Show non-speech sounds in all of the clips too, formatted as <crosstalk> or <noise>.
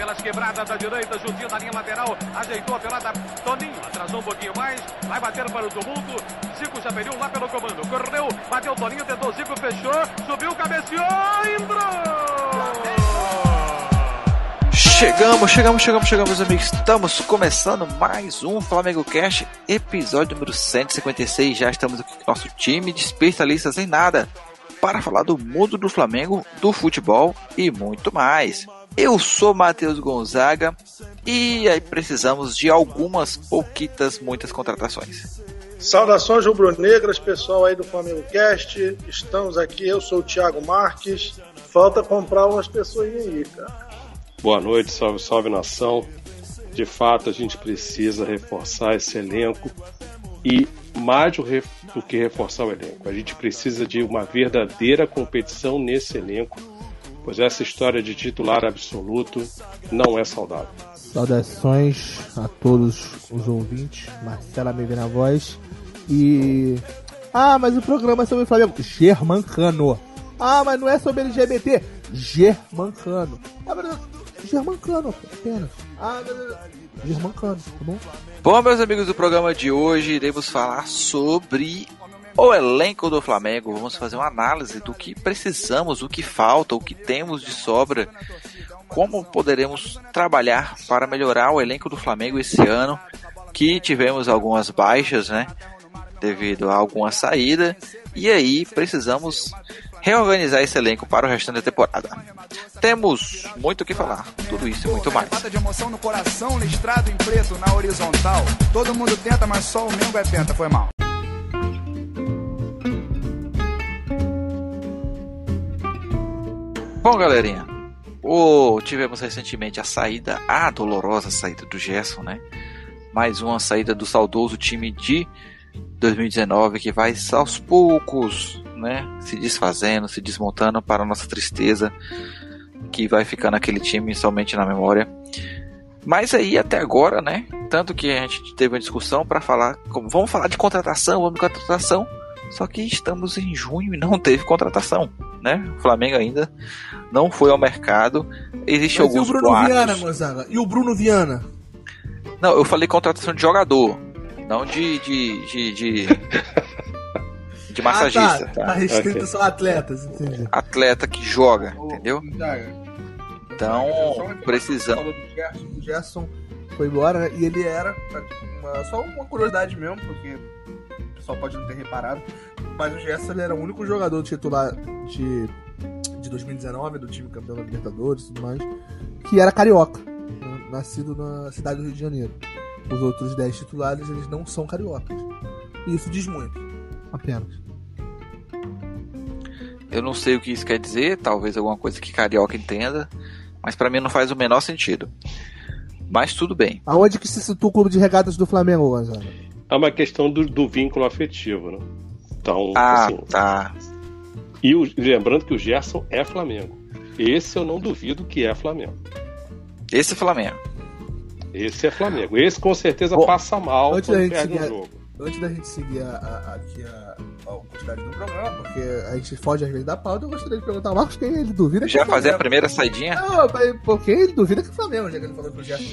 pelas quebradas da direita, juntinho da linha lateral, ajeitou a pelada. Toninho atrasou um pouquinho mais, vai bater para o tumulto. Zico já perdeu lá pelo comando, correu, bateu Toninho, tentou Zico, fechou, subiu, cabeceou, entrou! Chegamos, chegamos, chegamos, chegamos, meus amigos. Estamos começando mais um Flamengo Cast, episódio número 156. Já estamos aqui com nosso time de especialistas em nada para falar do mundo do Flamengo, do futebol e muito mais. Eu sou Matheus Gonzaga e aí precisamos de algumas pouquitas, muitas contratações. Saudações rubro-negras, pessoal aí do Flamengo Cast. Estamos aqui, eu sou o Thiago Marques. Falta comprar umas pessoas aí, cara. Boa noite, salve, salve nação. De fato, a gente precisa reforçar esse elenco e mais do que reforçar o elenco, a gente precisa de uma verdadeira competição nesse elenco, pois essa história de titular absoluto não é saudável. Saudações a todos os ouvintes, Marcela me vê na voz e. Ah, mas o programa é sobre o Flamengo. Germancano. Ah, mas não é sobre LGBT. Germancano. Ah, mas Germancano, apenas. Ah, Germancano, tá bom? Bom, meus amigos do programa de hoje, iremos falar sobre o elenco do Flamengo. Vamos fazer uma análise do que precisamos, o que falta, o que temos de sobra, como poderemos trabalhar para melhorar o elenco do Flamengo esse ano, que tivemos algumas baixas, né? Devido a alguma saída. E aí precisamos reorganizar esse elenco para o restante da temporada. Temos muito o que falar, tudo isso e muito mais. de emoção no coração, listrado em preto na horizontal. Todo mundo tenta, mas só o Mengo é penta, foi mal. Bom, galerinha, oh, tivemos recentemente a saída, a dolorosa saída do Gerson, né? Mais uma saída do saudoso time de 2019 que vai aos poucos né, se desfazendo, se desmontando para nossa tristeza, que vai ficar naquele time somente na memória. Mas aí até agora, né, tanto que a gente teve uma discussão para falar, como vamos falar de contratação, vamos de contratação, só que estamos em junho e não teve contratação, né? O Flamengo ainda não foi ao mercado. Existe Mas alguns e o Bruno boatos. Viana, Gonzaga? E o Bruno Viana? Não, eu falei contratação de jogador, não de, de, de, de <laughs> de massagista. Ah, tá. tá. restrito okay. só atletas, entendi. Atleta que joga, entendeu? Então, precisamos. O Gerson foi embora, né? E ele era, uma, só uma curiosidade mesmo, porque o pessoal pode não ter reparado, mas o Gerson ele era o único jogador titular de, de 2019, do time campeão da Libertadores e tudo mais, que era carioca, né? nascido na cidade do Rio de Janeiro. Os outros 10 titulares, eles não são cariocas. E isso diz muito, apenas. Eu não sei o que isso quer dizer, talvez alguma coisa que carioca entenda, mas para mim não faz o menor sentido. Mas tudo bem. Aonde que se situa o clube de regatas do Flamengo, Gonzalo? É uma questão do, do vínculo afetivo, né? Então, ah, assim, tá. E o, lembrando que o Gerson é Flamengo. Esse eu não duvido que é Flamengo. Esse é Flamengo. Esse é Flamengo. Esse com certeza Bom, passa mal quando perde um jogo. Antes da gente seguir a, a, aqui a, a quantidade do programa, porque a gente foge às vezes da pauta, eu gostaria de perguntar ao Marcos quem ele duvida Já que fazer a primeira saidinha? Não, porque ele duvida que é Flamengo, já que ele falou que o Gerson.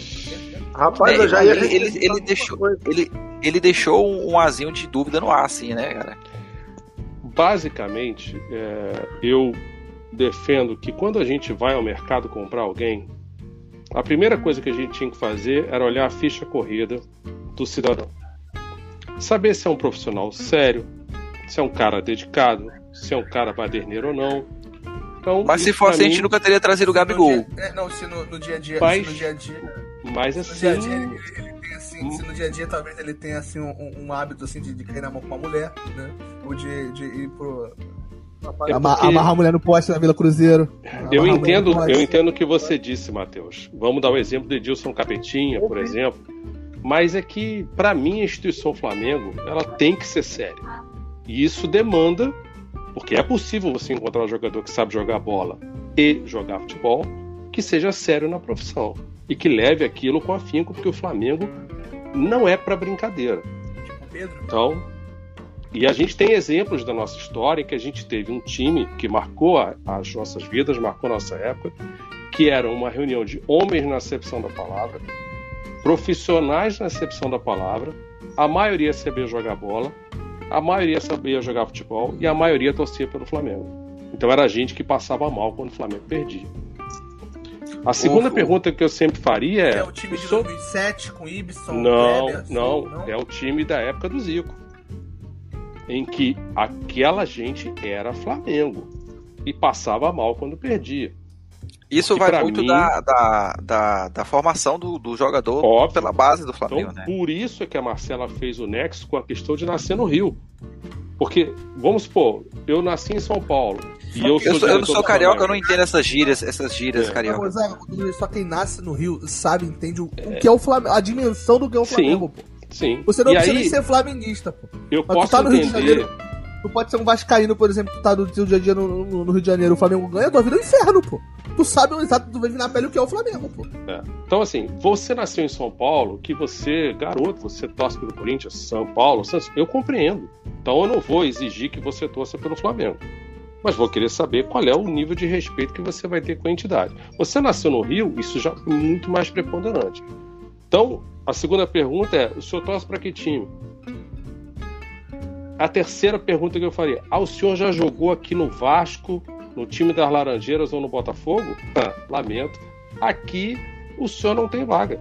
Rapaz, é, eu já ia. Ele, ele, ele deixou, ele, ele deixou um azinho de dúvida no ar, assim, né, cara? Basicamente, é, eu defendo que quando a gente vai ao mercado comprar alguém, a primeira coisa que a gente tinha que fazer era olhar a ficha corrida do cidadão. Saber se é um profissional sério, se é um cara dedicado, se é um cara baderneiro ou não. Então, mas se fosse, mim... a gente nunca teria trazido o Gabigol. É, não, se no, no, dia a dia. Mas, no dia a dia. Mas assim. No dia a dia ele, ele tem assim. Se no dia a dia talvez ele tenha assim um, um hábito assim de, de, cair na mão com uma mulher, né? Ou de, de ir pro. É porque... Amarrar a mulher no poste na Vila Cruzeiro. Eu entendo, eu entendo o que você disse, Matheus. Vamos dar o um exemplo de Edilson Capetinha, por exemplo. Mas é que, para mim, a instituição Flamengo ela tem que ser séria. E isso demanda, porque é possível você encontrar um jogador que sabe jogar bola e jogar futebol, que seja sério na profissão e que leve aquilo com afinco, porque o Flamengo não é para brincadeira. Então, e a gente tem exemplos da nossa história que a gente teve um time que marcou a, as nossas vidas, marcou a nossa época, que era uma reunião de homens na acepção da palavra, profissionais na acepção da palavra, a maioria sabia jogar bola, a maioria sabia jogar futebol e a maioria torcia pelo Flamengo. Então era gente que passava mal quando o Flamengo perdia. A segunda pergunta que eu sempre faria é. É o time de 2007 com Ibson? Não, Kleber, não, não. É o time da época do Zico. Em que aquela gente era Flamengo. E passava mal quando perdia. Isso Que vai muito mim- da, da, da, da formação do, do jogador Óbvio. pela base do Então, Flamengo, né? por isso é que a Marcela fez o nexo com a questão de nascer no Rio. Porque, vamos supor, eu nasci em São Paulo. E eu, Eu, sou, eu não sou carioca, eu não entendo essas gírias, essas gírias É. carioca. Gonzaga, só quem nasce no Rio sabe, entende o, o que é o Flamengo, a dimensão do que é o Sim. Flamengo, pô. Sim. Você não e precisa aí, nem ser flamenguista, pô. eu Mas posso tá no Rio de entender. Tu pode ser um vascaíno, por exemplo, que tá no dia a dia no, no- no Rio de Janeiro, o Flamengo ganha, tua vida é um inferno, pô. Tu sabe o exato, tu vai vir na pele o que é o Flamengo, pô. É. Então, assim, você nasceu em São Paulo, que você, garoto, você torce pelo Corinthians, São Paulo, Santos, eu compreendo. Então eu não vou exigir que você torça pelo Flamengo. Mas vou querer saber qual é o nível de respeito que você vai ter com a entidade. Você nasceu no Rio, isso já é muito mais preponderante. Então, a segunda pergunta é: o senhor torce para que time? A terceira pergunta que eu faria: ah, o senhor já jogou aqui no Vasco, no time das Laranjeiras ou no Botafogo? Ah, lamento. Aqui o senhor não tem vaga.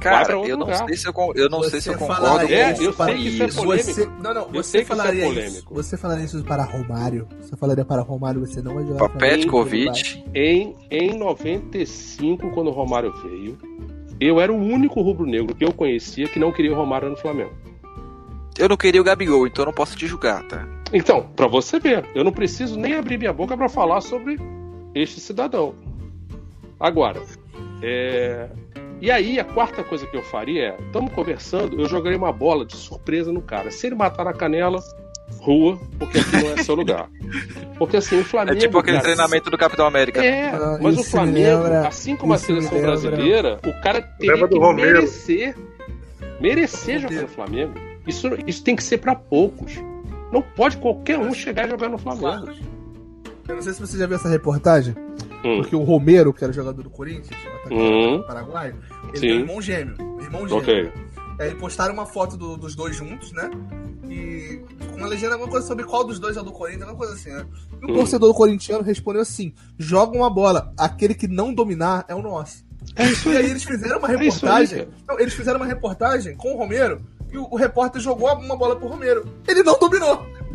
Cara, eu não lugar. sei se eu, eu, não sei se eu Você concordo falaria É, com eu sei que isso é polêmico. Você, não, não, Eu você sei que isso é falaria isso. polêmico. Você falaria isso para Romário. Você falaria para Romário, você não vai jogar Flamengo, Petkovic, Em, em 95, quando o Romário veio, eu era o único rubro-negro que eu conhecia que não queria o Romário no Flamengo. Eu não queria o Gabigol, então eu não posso te julgar, tá? Então, pra você ver, eu não preciso nem abrir minha boca pra falar sobre este cidadão. Agora, é, e aí a quarta coisa que eu faria é, estamos conversando, eu jogaria uma bola de surpresa no cara. Se ele matar na canela, rua, porque aqui não é seu lugar. Porque assim, o É Flamengo. tipo aquele cara, treinamento do Capitão América. É, Ah, mas o Flamengo, lembra- assim como a seleção brasileira, o cara teria que Romero. merecer. Merecer jogar no Flamengo. Isso, isso tem que ser pra poucos. Não pode qualquer um chegar e jogar no Flamengo. Eu não sei se você já viu essa reportagem, Hum, porque o Romero, que era jogador do Corinthians, Hum. do Paraguai, ele Sim. tem um irmão gêmeo. Irmão gêmeo. ok. Aí postaram uma foto do- dos dois juntos, né? E com uma legenda, alguma coisa sobre qual dos dois é o do Corinthians, alguma coisa assim, né? E o Hum. torcedor corintiano respondeu assim: joga uma bola, aquele que não dominar é o nosso. É isso E aí aí. eles fizeram uma É aí, reportagem. cara. não, eles fizeram uma reportagem com o Romero e o, o repórter jogou uma bola pro Romero. Ele não dominou. <laughs>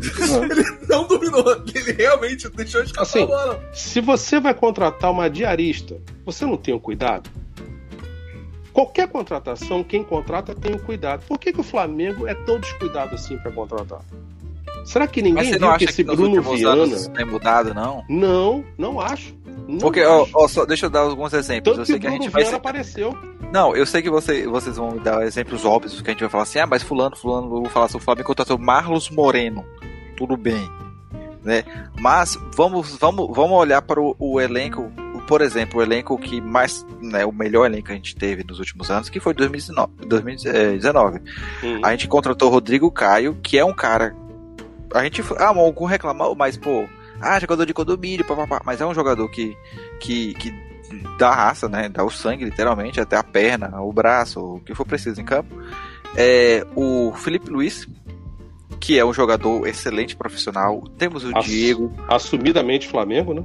ele não dominou. Ele realmente deixou escapar Assim, a bola. Se você vai contratar uma diarista, você não tem o cuidado? Qualquer contratação, quem contrata tem o cuidado. Por que, que o Flamengo é tão descuidado assim pra contratar? Será que Mas ninguém você não viu que acha esse que Bruno Viana. anos tem mudado, não? Não, não acho. Não Porque, ó, acho. ó, só, deixa eu dar alguns exemplos. Tanto Eu que sei o que a Bruno gente vai. Viana ser- apareceu. Não, eu sei que você- vocês vão me dar exemplos óbvios, que a gente vai falar assim, ah, mas fulano, fulano, eu vou falar sobre o Flamengo contratou Marlos Moreno. Tudo bem. Né? Mas vamos, vamos, vamos olhar para o, o elenco, por exemplo, o elenco que mais, né, o melhor elenco que a gente teve nos últimos anos, que foi 2019. 2019. Hum. A gente contratou o Rodrigo Caio, que é um cara. A gente. Ah, algum reclamou, mas, pô. Ah, jogador de condomínio, papapá. Mas é um jogador que. que, que dá raça, né? Dá o sangue, literalmente, até a perna, o braço, o que for preciso em campo. É, o Felipe Luiz, que é um jogador excelente profissional. Temos o Ass- Diego. Assumidamente Flamengo, né?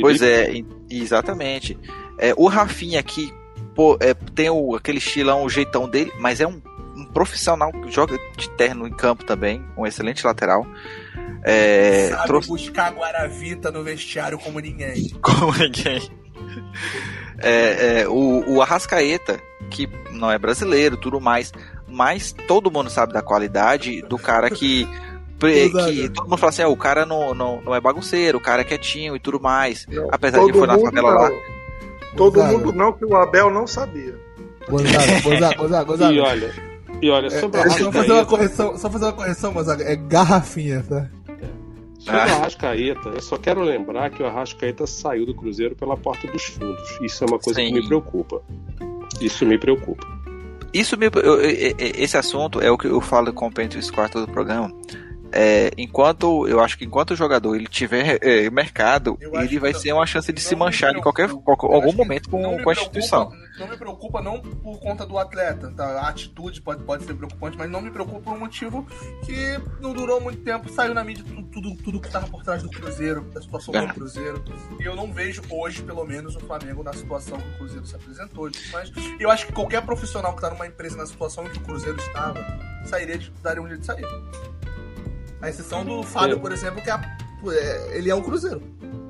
Pois é, exatamente. É, o Rafinha aqui, pô, é, tem o, aquele estilão, o jeitão dele, mas é um, um profissional que joga de terno em campo também, um excelente lateral. É, Sabe trouxe buscar Guaravita no vestiário como ninguém. <laughs> como ninguém. É, é, o, o Arrascaeta, que não é brasileiro, tudo mais, mas todo mundo sabe da qualidade do cara que. <laughs> que todo mundo fala assim, ah, o cara não, não, não é bagunceiro, o cara é quietinho e tudo mais. Não, Apesar de ele todo foi na favela lá. não. Todo Gonzaga. mundo não, que o Abel não sabia. Gonzaga, Gonzaga, Gonzaga, Gonzaga. E olha, e olha, É, sobre é, só fazer uma correção, só fazer uma correção, Gonzaga. É garrafinha, tá? Sobre Ah. o Arrascaeta, eu só quero lembrar que o Arrascaeta saiu do Cruzeiro pela porta dos fundos. Isso é uma coisa Sim. que me preocupa. Isso me preocupa. Isso me, eu- eu- esse assunto é o que eu falo com o Pento Square todo o programa. É, enquanto eu acho que enquanto o jogador ele tiver é, mercado, ele vai ser uma chance de se manchar em qualquer, qualquer algum momento com, com a instituição. Não me preocupa não por conta do atleta, tá? a atitude pode, pode ser preocupante, mas não me preocupa por um motivo que não durou muito tempo, saiu na mídia tudo, tudo, tudo que estava por trás do Cruzeiro, da situação é. do Cruzeiro. E eu não vejo hoje, pelo menos, o Flamengo na situação que o Cruzeiro se apresentou. Mas eu acho que qualquer profissional que está numa empresa na situação em que o Cruzeiro estava, sairia de, daria um jeito de sair. A exceção do Fábio, é. por exemplo, que é, é, ele é o Cruzeiro.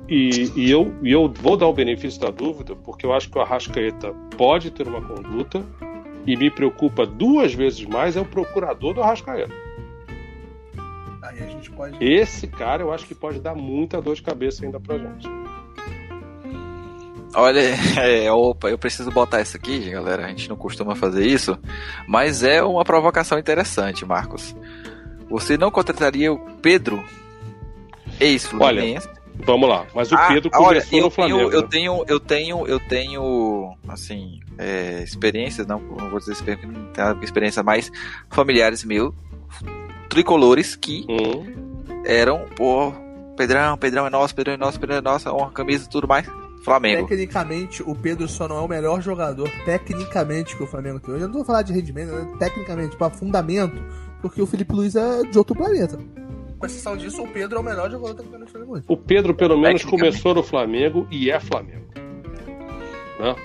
E, e, eu, e eu vou dar o benefício da dúvida, porque eu acho que o Arrascaeta pode ter uma conduta e me preocupa duas vezes mais é o procurador do Arrascaeta. Aí a gente pode. Esse cara eu acho que pode dar muita dor de cabeça ainda pra gente. Olha, <laughs> é, opa, eu preciso botar isso aqui, galera. A gente não costuma fazer isso, mas é uma provocação interessante, Marcos. Você não contrataria o Pedro, ex-Fluminense? Olha, vamos lá, mas o ah, Pedro começou olha, eu no Flamengo. Tenho, eu tenho, eu tenho, eu tenho, assim, é, experiências, não, não vou dizer experiência, mais familiares meus, tricolores que hum. eram, pô, Pedrão, Pedrão é nosso, Pedrão é nosso, Pedrão é nosso, uma camisa e tudo mais. Flamengo. Tecnicamente, o Pedro só não é o melhor jogador, tecnicamente, que o Flamengo tem hoje. Eu não vou falar de rendimento, né? tecnicamente, para fundamento, porque o Felipe Luiz é de outro planeta. Com exceção disso, o Pedro é o melhor jogador do Campeonato Flamengo. O Pedro, pelo menos, começou no Flamengo e é Flamengo. Né?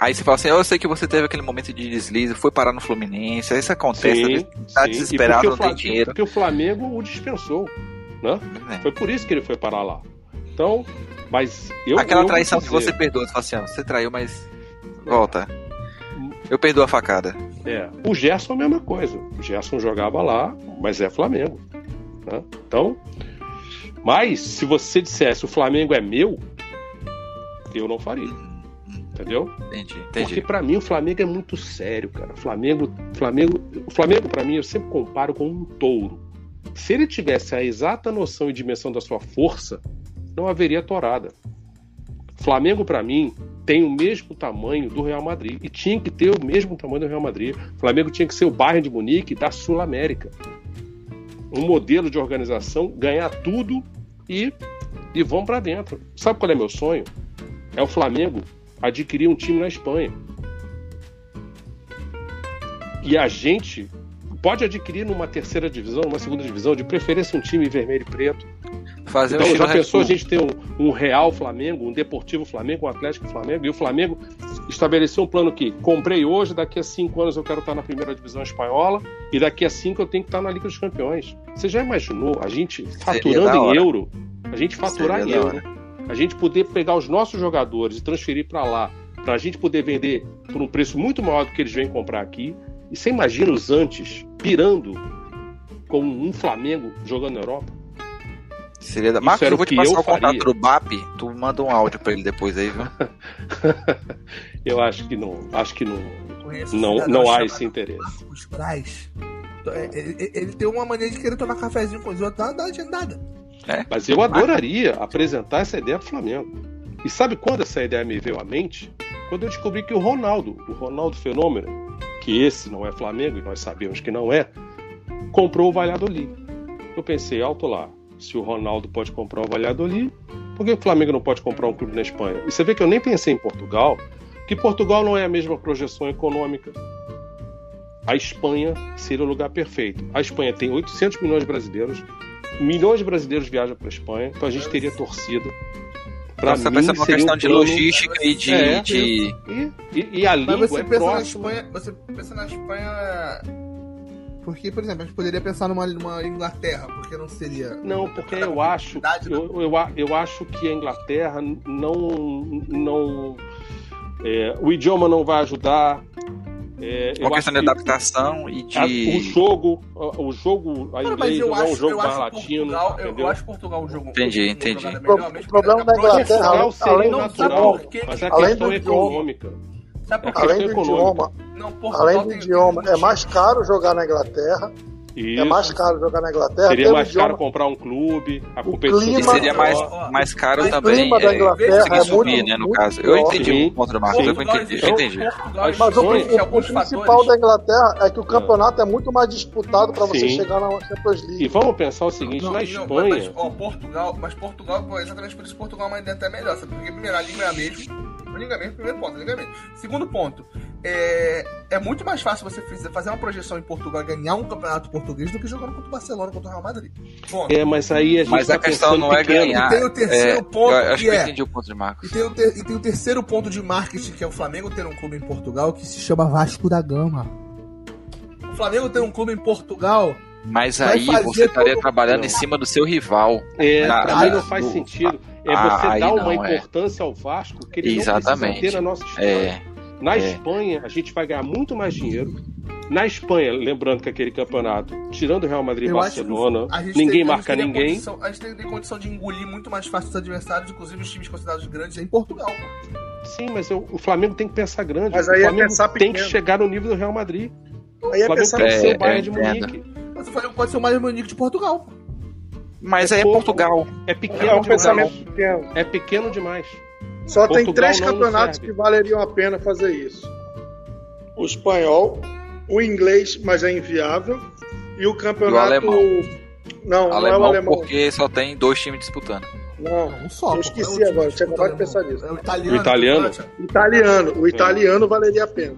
Aí você fala assim, eu sei que você teve aquele momento de deslize, foi parar no Fluminense, isso acontece, sim, tá sim. desesperado, não tem dinheiro. Porque o Flamengo o dispensou, né? É. Foi por isso que ele foi parar lá. Então, mas eu Aquela eu traição que você perdoa, você fala assim, ó, você traiu, mas volta. Eu perdoo a facada. É. O Gerson é a mesma coisa. O Gerson jogava lá, mas é Flamengo. Né? Então, mas se você dissesse o Flamengo é meu, eu não faria. Entendeu? Entendi, entendi. Porque para mim o Flamengo é muito sério, cara. O Flamengo, Flamengo, o Flamengo para mim eu sempre comparo com um touro. Se ele tivesse a exata noção e dimensão da sua força, não haveria torada. Flamengo para mim tem o mesmo tamanho do Real Madrid e tinha que ter o mesmo tamanho do Real Madrid. O Flamengo tinha que ser o Bayern de Munique da Sul América. Um modelo de organização, ganhar tudo e e vão para dentro. Sabe qual é meu sonho? É o Flamengo adquirir um time na Espanha. E a gente pode adquirir numa terceira divisão, numa segunda divisão, de preferência um time vermelho e preto Fazer então, já pensou a gente ter um, um, Real Flamengo, um Deportivo Flamengo, um Atlético Flamengo, e o Flamengo estabeleceu um plano que comprei hoje, daqui a cinco anos eu quero estar na primeira divisão espanhola, e daqui a cinco eu tenho que estar na Liga dos Campeões. Você já imaginou a gente faturando em euro? A gente faturar Seria em euro. A gente poder pegar os nossos jogadores e transferir para lá, para a gente poder vender por um preço muito maior do que eles vêm comprar aqui. E você imagina os antes pirando com um Flamengo jogando na Europa? Seria da... Marcos, eu vou te passar o contato do BAP, tu manda um áudio pra ele depois aí, viu? <laughs> eu acho que não. Acho que não. Não, não há esse interesse. Marcos Braz. É, ele, ele, tem uma maneira de querer tomar cafezinho com os outros, não dá nada. É. Mas eu adoraria apresentar essa ideia pro Flamengo. E sabe quando essa ideia me veio à mente? Quando eu descobri que o Ronaldo, o Ronaldo Fenômeno, que esse não é Flamengo, e nós sabemos que não é, comprou o Valladolid. Eu pensei, alto lá, se o Ronaldo pode comprar o Valladolid, por que o Flamengo não pode comprar um clube na Espanha? E você vê que eu nem pensei em Portugal, que Portugal não é a mesma projeção econômica. A Espanha seria o lugar perfeito. A Espanha tem 800 milhões de brasileiros, milhões de brasileiros viajam para a Espanha, então a gente teria torcida. Para mim, pensa uma questão um de logística e de. É, de... E, e, e, a língua você é pensa. Na Espanha, você pensa na Espanha porque, por exemplo, a gente poderia pensar numa, numa Inglaterra, porque não seria. Não, porque eu acho. Eu, eu, eu, acho que a Inglaterra não. não é, o idioma não vai ajudar. É, Uma questão de adaptação e de. A, o jogo, o jogo a inglês não é um jogo mais latino. Portugal, eu, eu, acho Portugal um jogo. Entendi, entendi. o problema da Inglaterra. Portugal seria natural, mas a questão é econômica. Sabe por Além do idioma, não, além do idioma, é mais caro jogar na Inglaterra Isso. É mais caro jogar na Inglaterra. Seria mais caro comprar um clube, a competição. Clima, seria mais, mais caro também. O clima da é, Inglaterra é, subir, muito, né, no caso. Eu entendi o contra Marcos, eu entendi. Eu entendi. Mas o, o, o principal da Inglaterra é que o campeonato é, é muito mais disputado para você chegar na Champions League. E vamos pensar o seguinte, não, na Espanha... Mas, ó, Portugal, mas Portugal, exatamente por isso Portugal é uma ideia até melhor, sabe? Porque primeiro a língua é a mesma ligamento, primeiro ponto, ligamento. Segundo ponto, é, é muito mais fácil você fazer uma projeção em Portugal e ganhar um campeonato português do que jogando contra o Barcelona, contra o Real Madrid. Ponto. É, mas aí a gente Mas tá a questão não é ganhar. E tem o terceiro é, ponto. Eu acho que, é, eu entendi o ponto de Marcos. E tem, o ter, e tem o terceiro ponto de marketing, que é o Flamengo ter um clube em Portugal que se chama Vasco da Gama. O Flamengo ter um clube em Portugal mas aí você estaria todo... trabalhando não. em cima do seu rival. É, na, pra mim não faz sentido. É ah, você dar uma é. importância é. ao Vasco que ele Exatamente. não precisa ter na nossa história. É. Na é. Espanha, a gente vai ganhar muito mais dinheiro. Na Espanha, lembrando que aquele campeonato, tirando o Real Madrid e Barcelona, ninguém tem, marca a ninguém. Condição, a gente tem, tem, condição de engolir muito mais fácil os adversários, inclusive os times considerados grandes, em Portugal. Sim, mas eu, o Flamengo tem que pensar grande. Mas o aí é Flamengo é tem que chegar no nível do Real Madrid. Aí é o Flamengo tem que ser o Bayern de Munique. Mas o Flamengo pode ser o Bayern de Munique de Portugal. Mas é aí é Portugal. É pequeno. É um pensamento pequeno. É pequeno demais. Só Portugal tem três campeonatos que valeriam a pena fazer isso: o espanhol, o inglês, mas é inviável, e o campeonato. E o alemão. Não, alemão, não é o alemão. Porque só tem dois times disputando. Não, não só. Eu esqueci é agora, tinha acabado de pensar nisso. É o italiano. O italiano? Italiano. O italiano é. valeria a pena.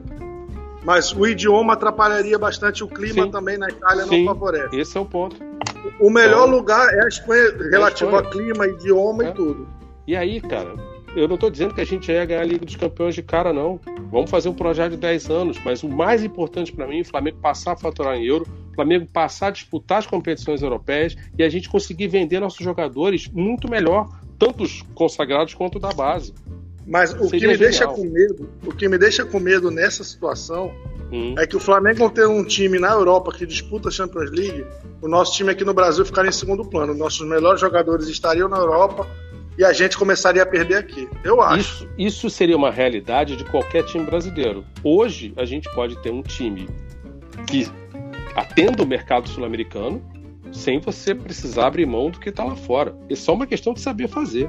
Mas o idioma atrapalharia bastante o clima Sim. também na Itália, Sim. não favorece. Esse é o ponto. O melhor então, lugar é a Espanha relativo a, clima, idioma é. e tudo. E aí, cara, eu não estou dizendo que a gente ia ganhar a Liga dos Campeões de cara, não. Vamos fazer um projeto de 10 anos, mas o mais importante para mim é o Flamengo passar a faturar em euro, o Flamengo passar a disputar as competições europeias e a gente conseguir vender nossos jogadores muito melhor, tanto os consagrados quanto da base. Mas o que me genial. deixa com medo, o que me deixa com medo nessa situação hum. é que o Flamengo não ter um time na Europa que disputa a Champions League, o nosso time aqui no Brasil ficaria em segundo plano. Nossos melhores jogadores estariam na Europa e a gente começaria a perder aqui. Eu acho. Isso, isso seria uma realidade de qualquer time brasileiro. Hoje a gente pode ter um time que atenda o mercado sul-americano sem você precisar abrir mão do que está lá fora. É só uma questão de saber fazer.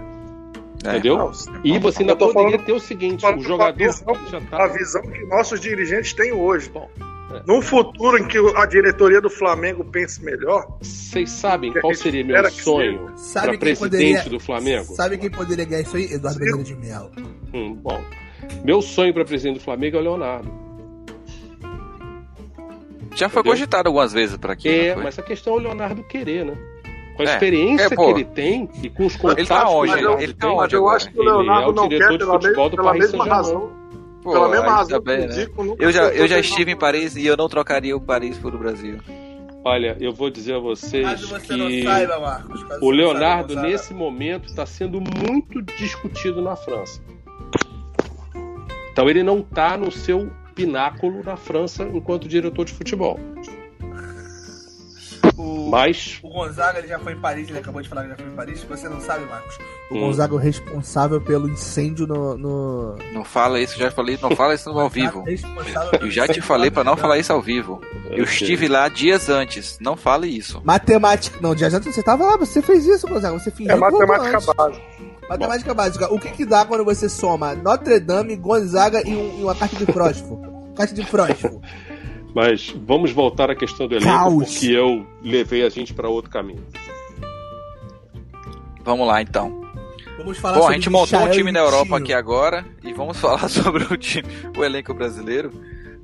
É, Entendeu? Não, e você ainda poderia falando, ter o seguinte: o jogador. A visão, já tá... a visão que nossos dirigentes têm hoje. Bom, é. Num futuro em que a diretoria do Flamengo pense melhor. Vocês sabem qual seria meu sonho para presidente poderia, do Flamengo? Sabe quem poderia ganhar isso aí? Eduardo Bandeira de Mel. Hum, bom. Meu sonho para presidente do Flamengo é o Leonardo. Já foi Entendeu? cogitado algumas vezes para aqui. É, mas a questão é o Leonardo querer, né? Com a é, experiência é, que ele tem e com os contatos ele tá onde, que ele, ele, ele tá onde eu acho que o Leonardo é o não quer pela, pela, pela mesma razão. Pô, pela mesma razão também, né? eu já, eu já estive em Paris e eu não trocaria o Paris por o Brasil. Olha, eu vou dizer a vocês você que saiba, Marcos, o Leonardo saiba, nesse momento está sendo muito discutido na França. Então ele não está no seu pináculo na França enquanto diretor de futebol. O, Mas. O Gonzaga ele já foi em Paris, ele acabou de falar que já foi em Paris. Você não sabe, Marcos? O hum. Gonzaga é o responsável pelo incêndio no, no. Não fala isso, já falei, não fala isso ao vivo. Eu já te falei para não falar isso ao vivo. Eu estive lá dias antes, não fale isso. Matemática. Não, dias antes você tava lá, você fez isso, Gonzaga. Você fingiu. É matemática básica. Matemática básica. O que que dá quando você soma Notre Dame, Gonzaga e, um, e uma caixa de fósforo? caixa de fósforo. Mas vamos voltar à questão do elenco, Caos. porque eu levei a gente para outro caminho. Vamos lá então. Vamos falar Bom, a gente montou um time na Europa aqui agora e vamos <laughs> falar sobre o, time, o elenco brasileiro.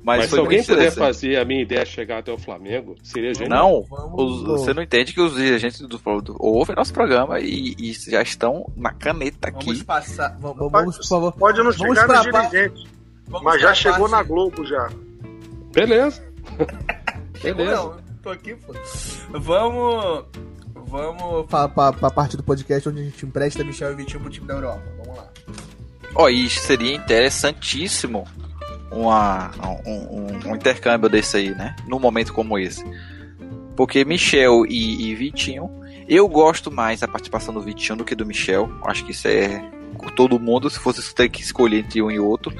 Mas, Mas se alguém puder fazer a minha ideia chegar até o Flamengo, seria genial. Não, os, você não entende que os dirigentes do, do ouvem nosso programa e, e, já estão na caneta aqui. Vamos passar. Vamos, vamos por favor. Pode não chegar nos dirigentes. Mas já chegou na Globo já. Beleza. <laughs> Beleza. Não, tô aqui, pô. Vamos. Vamos pra, pra, pra parte do podcast onde a gente empresta Michel e Vitinho pro time da Europa. Vamos lá. Ó, oh, e seria interessantíssimo uma, um, um, um, intercâmbio desse aí, né? Num momento como esse. Porque Michel e, e, Vitinho, eu gosto mais da participação do Vitinho do que do Michel. Acho que isso é todo mundo, se fosse ter que escolher entre um e outro.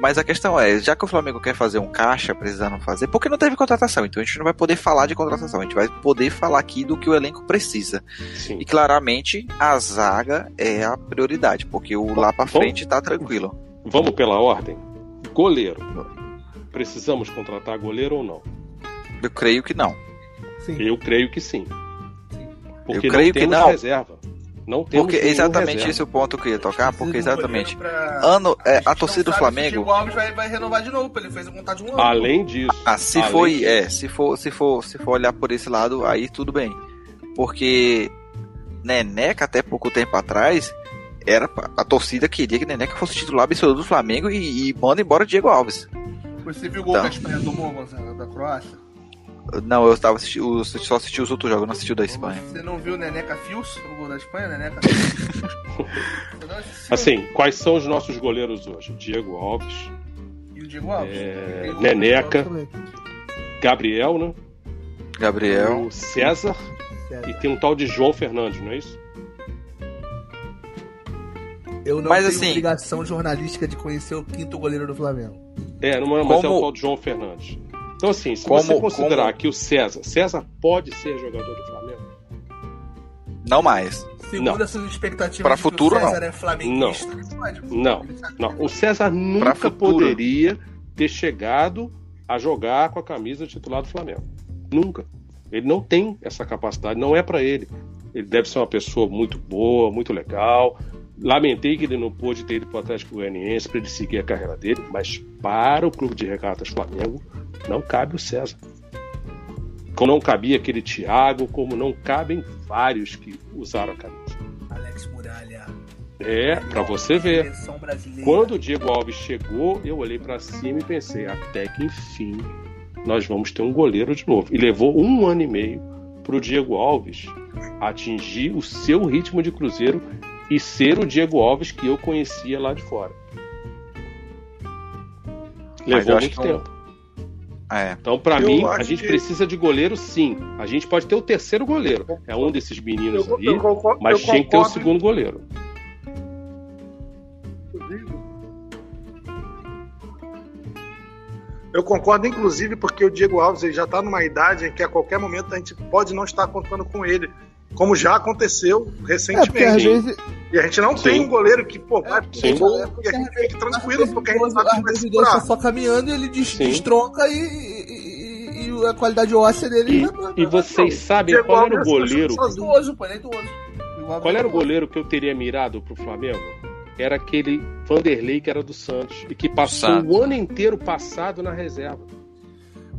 Mas a questão é, já que o Flamengo quer fazer um caixa, precisando fazer, porque não teve contratação, então a gente não vai poder falar de contratação, a gente vai poder falar aqui do que o elenco precisa. Sim. E claramente a zaga é a prioridade, porque o lá para frente tá tranquilo. Vamos pela ordem. Goleiro. Precisamos contratar goleiro ou não? Eu creio que não. Sim. Eu creio que sim. Porque Eu creio não que não. reserva. Não temos porque exatamente reserva. esse é o ponto que eu ia tocar, porque exatamente pra... ano é, a, a torcida do Flamengo. O Alves vai, vai renovar de novo, ele fez a vontade de um ano. Além disso. Ah, se além foi, disso. é, se for, se for, se for olhar por esse lado, aí tudo bem. Porque Neneca até pouco tempo atrás era a torcida queria que Neneca fosse titular absoluto do Flamengo e, e manda embora Diego Alves. Você viu o gol então. que a Espanha tomou, da Croácia? Não, eu estava assistindo, só assisti os outros jogos, não assisti o da Espanha. Você não viu o Neneca Fios, o gol da Espanha, Neneca <laughs> Assim, quais são os nossos goleiros hoje? Diego Alves. E o Diego Alves? É... Neneca. Gabriel, né? Gabriel. O César, César. E tem um tal de João Fernandes, não é isso? Eu não Mas, tenho assim, obrigação jornalística de conhecer o quinto goleiro do Flamengo. É, não, mas Como... é o tal de João Fernandes. Então, assim, se como, você considerar como... que o César, César pode ser jogador do Flamengo? Não mais. Segundo não. as suas expectativas, para futuro o César não. é flamenguista, não. Não, não. O César nunca poderia ter chegado a jogar com a camisa titular do Flamengo. Nunca. Ele não tem essa capacidade, não é para ele. Ele deve ser uma pessoa muito boa, muito legal, Lamentei que ele não pôde ter ido para o Atlético Goianiense para ele seguir a carreira dele, mas para o Clube de Regatas Flamengo não cabe o César. Como não cabia aquele Thiago, como não cabem vários que usaram a camisa. Alex Muralha. É, para você ver. Quando o Diego Alves chegou, eu olhei para cima e pensei, até que enfim nós vamos ter um goleiro de novo. E levou um ano e meio para o Diego Alves atingir o seu ritmo de Cruzeiro e ser o Diego Alves que eu conhecia lá de fora. Levou muito tempo. É. Então, para mim, a gente que... precisa de goleiro, sim. A gente pode ter o terceiro goleiro. É um desses meninos eu, aí, eu concordo, mas tinha que ter o segundo goleiro. Eu concordo, inclusive, porque o Diego Alves ele já está numa idade em que a qualquer momento a gente pode não estar contando com ele como já aconteceu recentemente. É, vezes... E a gente não Sim. tem um goleiro que, pô, vai Sim. Gol, e a gente fica tranquilo, porque a gente sabe que vai segurar. só caminhando e ele destronca e, e, e, a qualidade óssea dele... E, e vocês sabem qual era o goleiro... Idoso, pô, é Qual era o goleiro que eu teria mirado pro Flamengo? Era aquele Vanderlei que era do Santos e que passou o ano inteiro passado na reserva.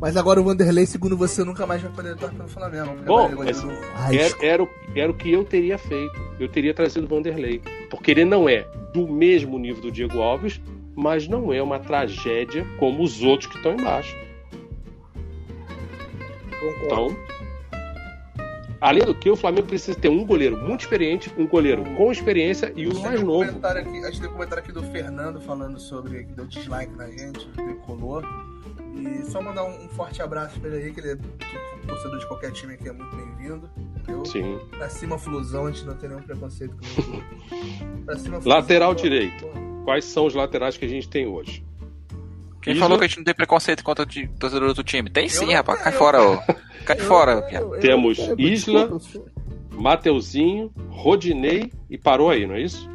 Mas agora o Vanderlei, segundo você, nunca mais vai poder atuar pelo Flamengo. Bom, mas era, era, o, era o que eu teria feito. Eu teria trazido o Vanderlei. Porque ele não é do mesmo nível do Diego Alves, mas não é uma tragédia como os outros que estão embaixo. Então, além do que, o Flamengo precisa ter um goleiro muito experiente, um goleiro com experiência e um mais novo. Aqui, a gente tem um comentário aqui do Fernando falando sobre que deu dislike na gente, tricolor. E só mandar um, um, forte abraço pra ele aí, que ele é torcedor de qualquer time aqui, é muito bem-vindo. Sim. Pra cima, Flusão, a gente não tem nenhum preconceito com <laughs> pra cima, Flusão, Lateral pô, direito. Pô. Quais são os laterais que a gente tem hoje? Quem Isla? falou que a gente não tem preconceito contra o torcedor do outro time? Tem sim, rapaz. Cai fora, ô. <laughs> Cai eu, fora, eu, eu, Temos Isla, Mateuzinho, Rodinei e parou aí, não é isso?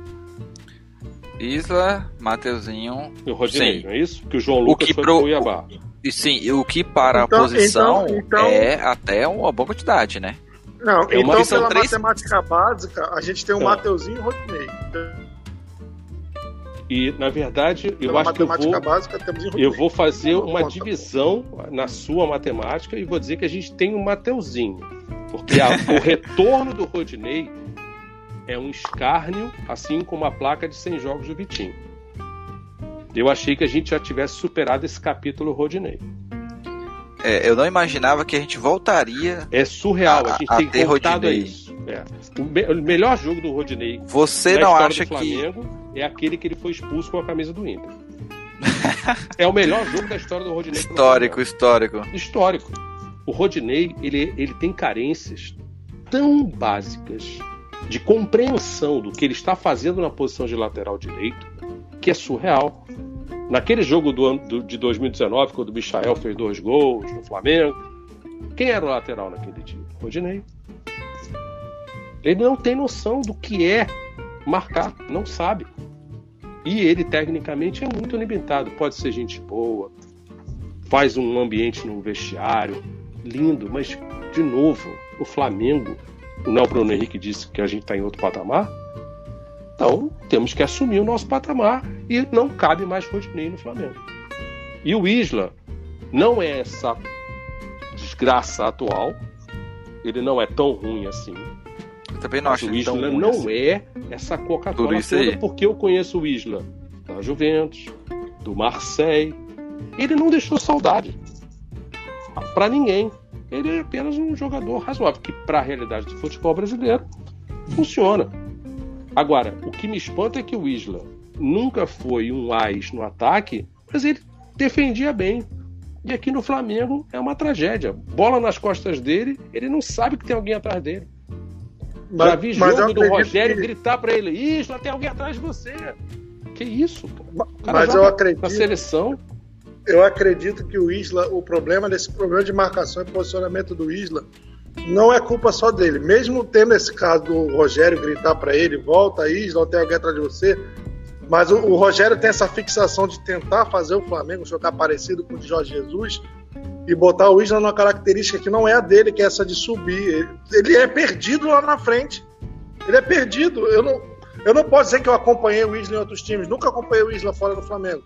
Isla, Mateuzinho. E o Rodinei, sim. não é isso? Que o João Lucas o que foi pro Cuiabá. E sim, o que para então, a posição então, então... é até uma boa quantidade, né? Não, é então pela três... matemática básica, a gente tem o um Mateuzinho e o Rodinei. E, na verdade, eu acho que eu vou, básica, eu vou fazer uma divisão na sua matemática e vou dizer que a gente tem um Mateuzinho. Porque a, o retorno do Rodinei é um escárnio, assim como a placa de 100 jogos do Vitinho. Eu achei que a gente já tivesse superado esse capítulo Rodinei. É, eu não imaginava que a gente voltaria. É surreal, a, a gente a tem ter voltado Rodinei. a isso. É. O, me, o, melhor jogo do Rodinei Você não acha Flamengo que... é aquele que ele foi expulso com a camisa do Inter. <laughs> é o melhor jogo da história do Rodinei. Histórico, histórico. Histórico. O Rodinei, ele, ele tem carências tão básicas de compreensão do que ele está fazendo na posição de lateral direito que é surreal. Naquele jogo do, do, de 2019, quando o Michael fez dois gols no Flamengo, quem era o lateral naquele time? Rodinei. Ele não tem noção do que é marcar, não sabe. E ele, tecnicamente, é muito limitado. Pode ser gente boa, faz um ambiente no vestiário lindo, mas, de novo, o Flamengo, o Nel Bruno Henrique disse que a gente está em outro patamar. Então, temos que assumir o nosso patamar e não cabe mais Rodinei no Flamengo. E o Isla não é essa desgraça atual, ele não é tão ruim assim. Eu também não acho o Isla não assim. é essa Coca-Cola toda, porque eu conheço o Isla da Juventus, do Marseille. Ele não deixou saudade para ninguém. Ele é apenas um jogador razoável, que para a realidade do futebol brasileiro funciona. Agora, o que me espanta é que o Isla nunca foi um ás no ataque, mas ele defendia bem. E aqui no Flamengo é uma tragédia. Bola nas costas dele, ele não sabe que tem alguém atrás dele. Mas, Já vi jogo do Rogério que... gritar para ele: Isla, tem alguém atrás de você. Que isso? Mas eu acredito. Na seleção. Eu acredito que o Isla, o problema desse problema de marcação e posicionamento do Isla, não é culpa só dele. Mesmo tendo esse caso do Rogério gritar para ele: volta, Isla, tem alguém atrás de você. Mas o, o, Rogério tem essa fixação de tentar fazer o Flamengo jogar parecido com o de Jorge Jesus e botar o Isla numa característica que não é a dele, que é essa de subir. Ele é perdido lá na frente. Ele é perdido. Eu não, eu não posso dizer que eu acompanhei o Isla em outros times, nunca acompanhei o Isla fora do Flamengo.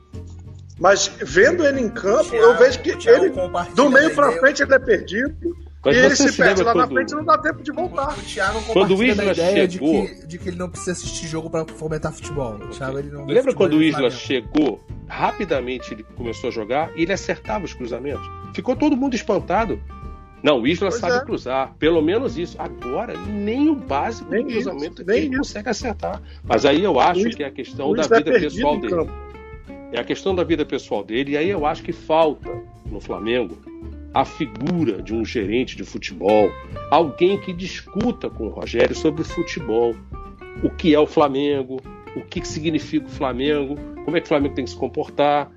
Mas vendo ele em campo, Thiago, eu vejo que ele, do meio para frente, ele é perdido. Mas e ele se, se perde lá quando... na frente não dá tempo de voltar. O Thiago quando o Isla ideia chegou... de, que, de que ele não precisa assistir jogo para fomentar futebol. O Thiago, ele não Lembra quando o Isla chegou, rapidamente ele começou a jogar e ele acertava os cruzamentos? Ficou todo mundo espantado. Não, o Isla pois sabe é. cruzar, pelo menos isso. Agora, nem o básico nem do cruzamento isso, ele isso. consegue acertar. Mas aí eu acho que é a questão da vida é pessoal dele. É a questão da vida pessoal dele, e aí eu acho que falta no Flamengo a figura de um gerente de futebol, alguém que discuta com o Rogério sobre futebol, o que é o Flamengo, o que significa o Flamengo, como é que o Flamengo tem que se comportar.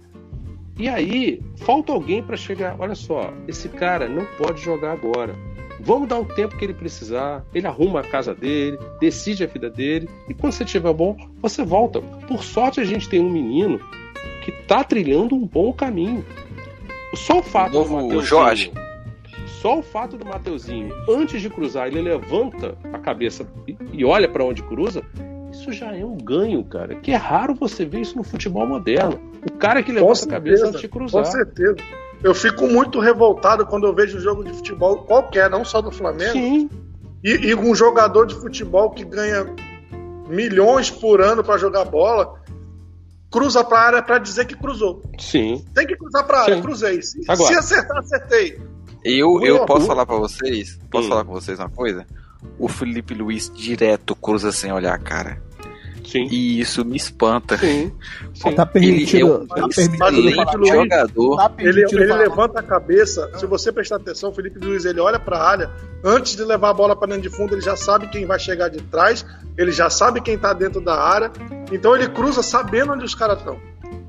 E aí, falta alguém para chegar. Olha só, esse cara não pode jogar agora. Vamos dar o tempo que ele precisar. Ele arruma a casa dele, decide a vida dele. E quando você estiver bom, você volta. Por sorte, a gente tem um menino que está trilhando um bom caminho. Só o fato Novo do Mateuzinho, Jorge. Só o fato do Mateuzinho, antes de cruzar, ele levanta a cabeça e, e olha para onde cruza, isso já é um ganho, cara. Que é raro você ver isso no futebol moderno. O cara que levanta a cabeça antes de cruzar. Com certeza. Eu fico muito revoltado quando eu vejo um jogo de futebol qualquer, não só do Flamengo. Sim. E, e um jogador de futebol que ganha milhões por ano para jogar bola cruza para a área para dizer que cruzou. Sim. Tem que cruzar para a área, cruzei. Se, Agora, se acertar, acertei. Eu, eu posso falar para vocês, posso hum. falar com vocês uma coisa? O Felipe Luiz direto cruza sem olhar a cara. Sim. E isso me espanta. Sim. Sim. Tá permitido, ele é um tá permitido jogador. Tá ele, ele levanta a cabeça. Se você prestar atenção, o Felipe Luiz ele olha para a área. Antes de levar a bola para dentro de fundo, ele já sabe quem vai chegar de trás. Ele já sabe quem tá dentro da área. Então ele cruza sabendo onde os caras estão.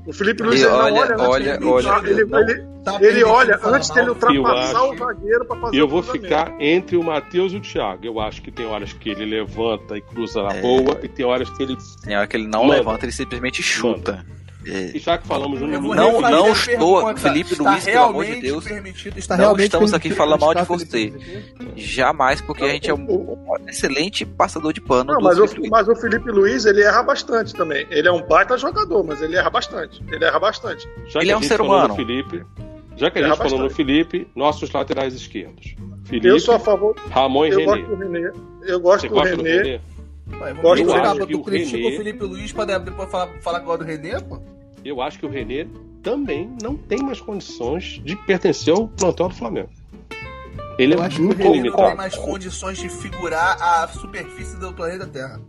O Felipe Luiz ele, olha, olha, olha, olha, ele, ele, tá ele olha antes dele ultrapassar acho, o zagueiro para fazer Eu vou ficar entre o Matheus e o Thiago. Eu acho que tem horas que ele levanta e cruza na é. boa e tem horas que ele tem hora que ele não manda. levanta, ele simplesmente chuta. Manda. É. E já que falamos no Não, não, não estou, Felipe Luiz, pelo amor de Deus. Está não estamos aqui falando mal de você. Jamais, porque a gente é um excelente passador de pano. Não, mas, o, mas o Felipe Luiz, ele erra bastante também. Ele é um baita jogador, mas ele erra bastante. Ele erra bastante. Já ele é um ser humano. Felipe, já que a gente falou no Felipe, nossos laterais esquerdos. Felipe, eu sou a favor. Ramon e eu René. Gosto do René. Eu gosto do René. Do René? Pai, vamos eu acho que tu critica René... o Felipe Luiz pra depois falar, falar igual do René, pô? Eu acho que o René também não tem mais condições de pertencer ao plantel do Flamengo. Ele eu é acho muito que o René limitado. não tem mais condições de figurar a superfície do planeta Terra.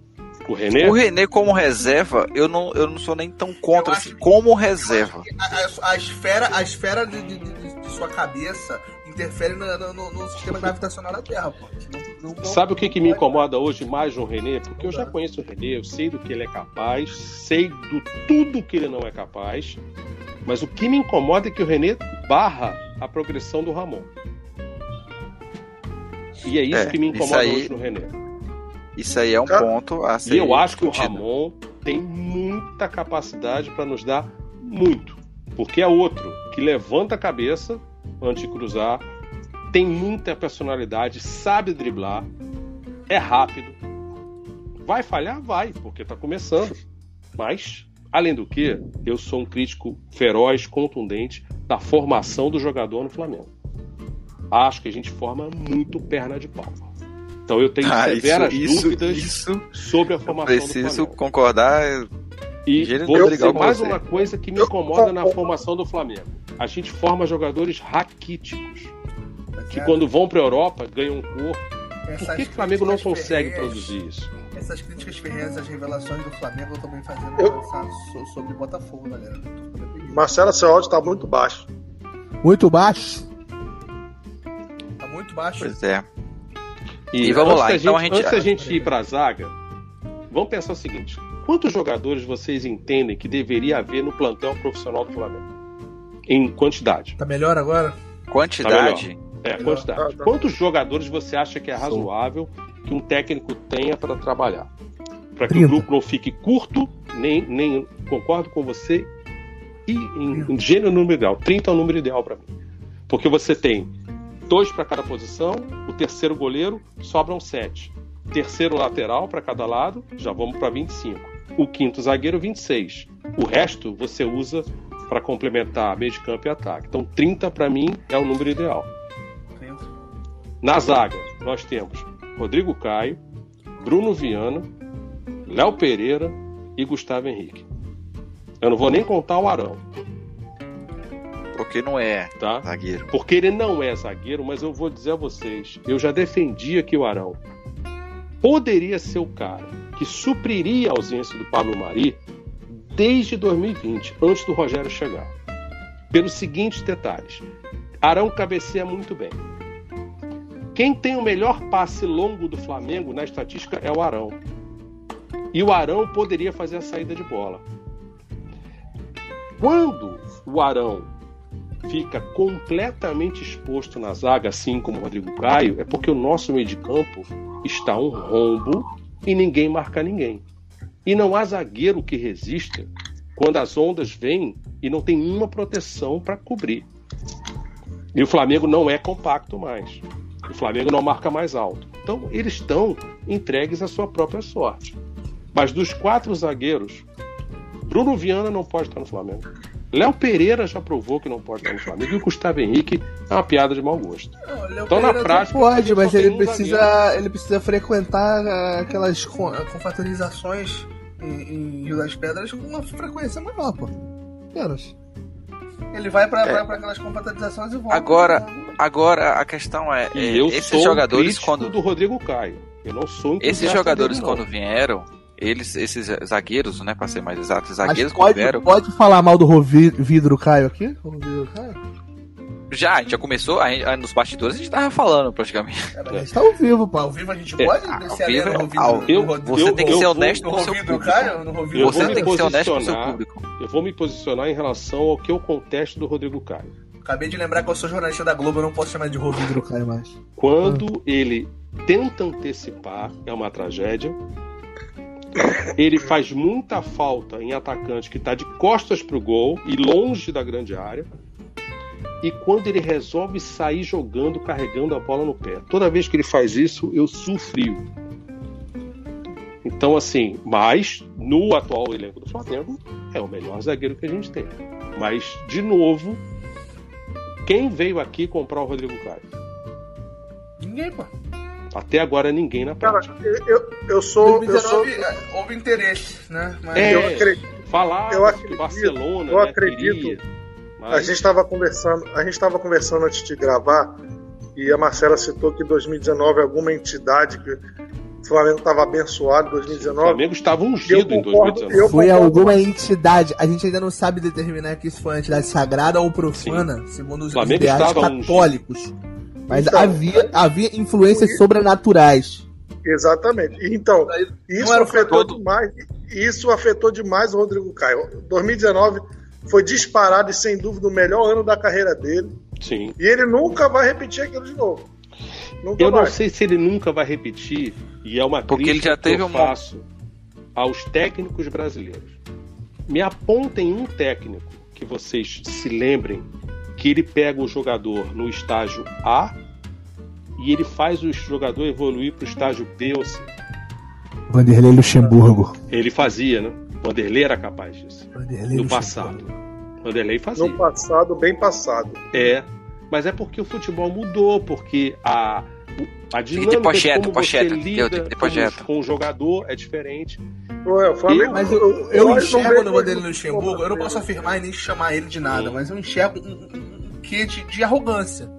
O René? O René como reserva, eu não, eu não sou nem tão contra assim, como reserva. A, a, a, esfera, a esfera de, de, de, de sua cabeça interfere no, no, no, sistema gravitacional da Terra, pô. Não, não, Sabe o que, que me incomoda hoje mais no René? Porque eu já conheço o René, eu sei do que ele é capaz, sei do tudo que ele não é capaz, mas o que me incomoda é que o René barra a progressão do Ramon. E é isso é, que me incomoda aí, hoje no René. Isso aí é um ponto a ser. E eu acho que o Ramon tem muita capacidade para nos dar muito. Porque é outro que levanta a cabeça antes de cruzar, tem muita personalidade, sabe driblar, é rápido. Vai falhar? Vai, porque está começando. Mas, além do que, eu sou um crítico feroz, contundente da formação do jogador no Flamengo. Acho que a gente forma muito perna de pau. Então eu tenho ah, severas isso, dúvidas isso, sobre a formação preciso do Flamengo. concordar. E vou dizer mais uma coisa que me incomoda na formação do Flamengo. A gente forma jogadores raquíticos. Que quando vão para a Europa ganham corpo. Por que, que o Flamengo não consegue produzir isso? Essas críticas ferrenhas às revelações do Flamengo eu também fazendo eu... pensar sobre Botafogo, galera. Marcelo, seu áudio está muito baixo. Muito baixo? Tá muito baixo. Pois é. E, e vamos lá, então a gente, antes da gente ir para a zaga, vamos pensar o seguinte: quantos jogadores vocês entendem que deveria haver no plantel profissional do Flamengo? Em quantidade. Tá melhor agora? Quantidade? Tá é, quantidade. Ah, tá. Quantos jogadores você acha que é razoável que um técnico tenha para trabalhar? Para que 30. o grupo não fique curto, nem, nem concordo com você, e em, em gênero número ideal. 30 é o número ideal para mim. Porque você tem dois para cada posição, o terceiro goleiro, sobram sete. Terceiro lateral para cada lado, já vamos para 25. O quinto zagueiro, 26. O resto você usa para complementar meio de campo e ataque. Então 30 para mim é o número ideal. Na zaga, nós temos Rodrigo Caio, Bruno Viana, Léo Pereira e Gustavo Henrique. Eu não vou nem contar o Arão. Porque não é tá? zagueiro. Porque ele não é zagueiro, mas eu vou dizer a vocês, eu já defendia que o Arão poderia ser o cara que supriria a ausência do Pablo Mari desde 2020, antes do Rogério chegar. Pelos seguintes detalhes: Arão cabeceia muito bem. Quem tem o melhor passe longo do Flamengo na estatística é o Arão. E o Arão poderia fazer a saída de bola. Quando o Arão fica completamente exposto na zaga, assim como o Rodrigo Caio, é porque o nosso meio de campo está um rombo e ninguém marca ninguém. E não há zagueiro que resista quando as ondas vêm e não tem uma proteção para cobrir. E o Flamengo não é compacto mais. O Flamengo não marca mais alto. Então, eles estão entregues à sua própria sorte. Mas dos quatro zagueiros, Bruno Viana não pode estar no Flamengo. Léo Pereira já provou que não pode estar no Flamengo e o Gustavo Henrique é uma piada de mau gosto. Não, então, Pereira na prática. Pode, mas ele precisa, ele precisa frequentar aquelas confraternizações em, em Rio das Pedras com uma frequência maior, pô. Menos. Ele vai para é. aquelas confraternizações e volta. Agora, agora a questão é, é eu esses jogadores quando do Rodrigo Caio. Eu não sou Esses jogadores dele, quando vieram, eles, esses zagueiros, né, para ser mais exato, zagueiros pode, vieram... pode falar mal do Vidro Caio aqui? Caio? Já, a gente já começou, a gente, nos bastidores a gente tava falando praticamente. É, a gente tá ao vivo, pô. Ao vivo a gente pode é, descer vivo, no ao, eu, Você eu, tem que ser honesto com o seu público. Caio, você tem que ser honesto com o seu público. Eu vou me posicionar em relação ao que eu contesto do Rodrigo Caio. Acabei de lembrar que eu sou jornalista da Globo, eu não posso chamar de Rodrigo Caio mais. Quando ah. ele tenta antecipar, é uma tragédia. Ele faz muita falta em atacante que está de costas para o gol e longe da grande área. E quando ele resolve sair jogando, carregando a bola no pé. Toda vez que ele faz isso, eu sofrio. Então, assim, mas no atual elenco do Flamengo, é o melhor zagueiro que a gente tem. Mas, de novo, quem veio aqui comprar o Rodrigo Caio? Ninguém, pô. Até agora ninguém na prática. Cara, eu, eu sou. 2019 eu sou... É, houve interesse, né? Mas... É, eu acredito. Falar eu acredito, Barcelona, eu né, acredito. Queria, mas... A gente estava conversando, a gente estava conversando antes de gravar e a Marcela citou que 2019 alguma entidade que o Flamengo estava abençoado em 2019. O Flamengo estava ungido em 2019. Foi alguma entidade. A gente ainda não sabe determinar que isso foi uma entidade sagrada ou profana, Sim. segundo os Flamengo ideais católicos. Ungido Mas então, havia, havia influências sobrenaturais. Exatamente. Então, isso afetou todo... demais. Isso afetou demais o Rodrigo Caio. 2019 foi disparado e sem dúvida o melhor ano da carreira dele. Sim. E ele nunca vai repetir aquilo de novo. Nunca eu vai. não sei se ele nunca vai repetir, e é uma Porque ele já teve que eu uma... faço aos técnicos brasileiros. Me apontem um técnico que vocês se lembrem que ele pega o jogador no estágio A e ele faz o jogador evoluir para o estágio B ou C. Vanderlei Luxemburgo. Ele fazia, né? Vanderlei era capaz disso. Vanderlei no passado. Vanderlei fazia. No passado, bem passado. É, mas é porque o futebol mudou, porque a, a dinâmica de como projeto, você lida com, com o jogador é diferente. Ué, Flamengo, eu, mas eu, eu, eu enxergo no Vanderlei Luxemburgo, eu não posso afirmar e nem chamar ele de nada, mas eu enxergo um quê de, de arrogância.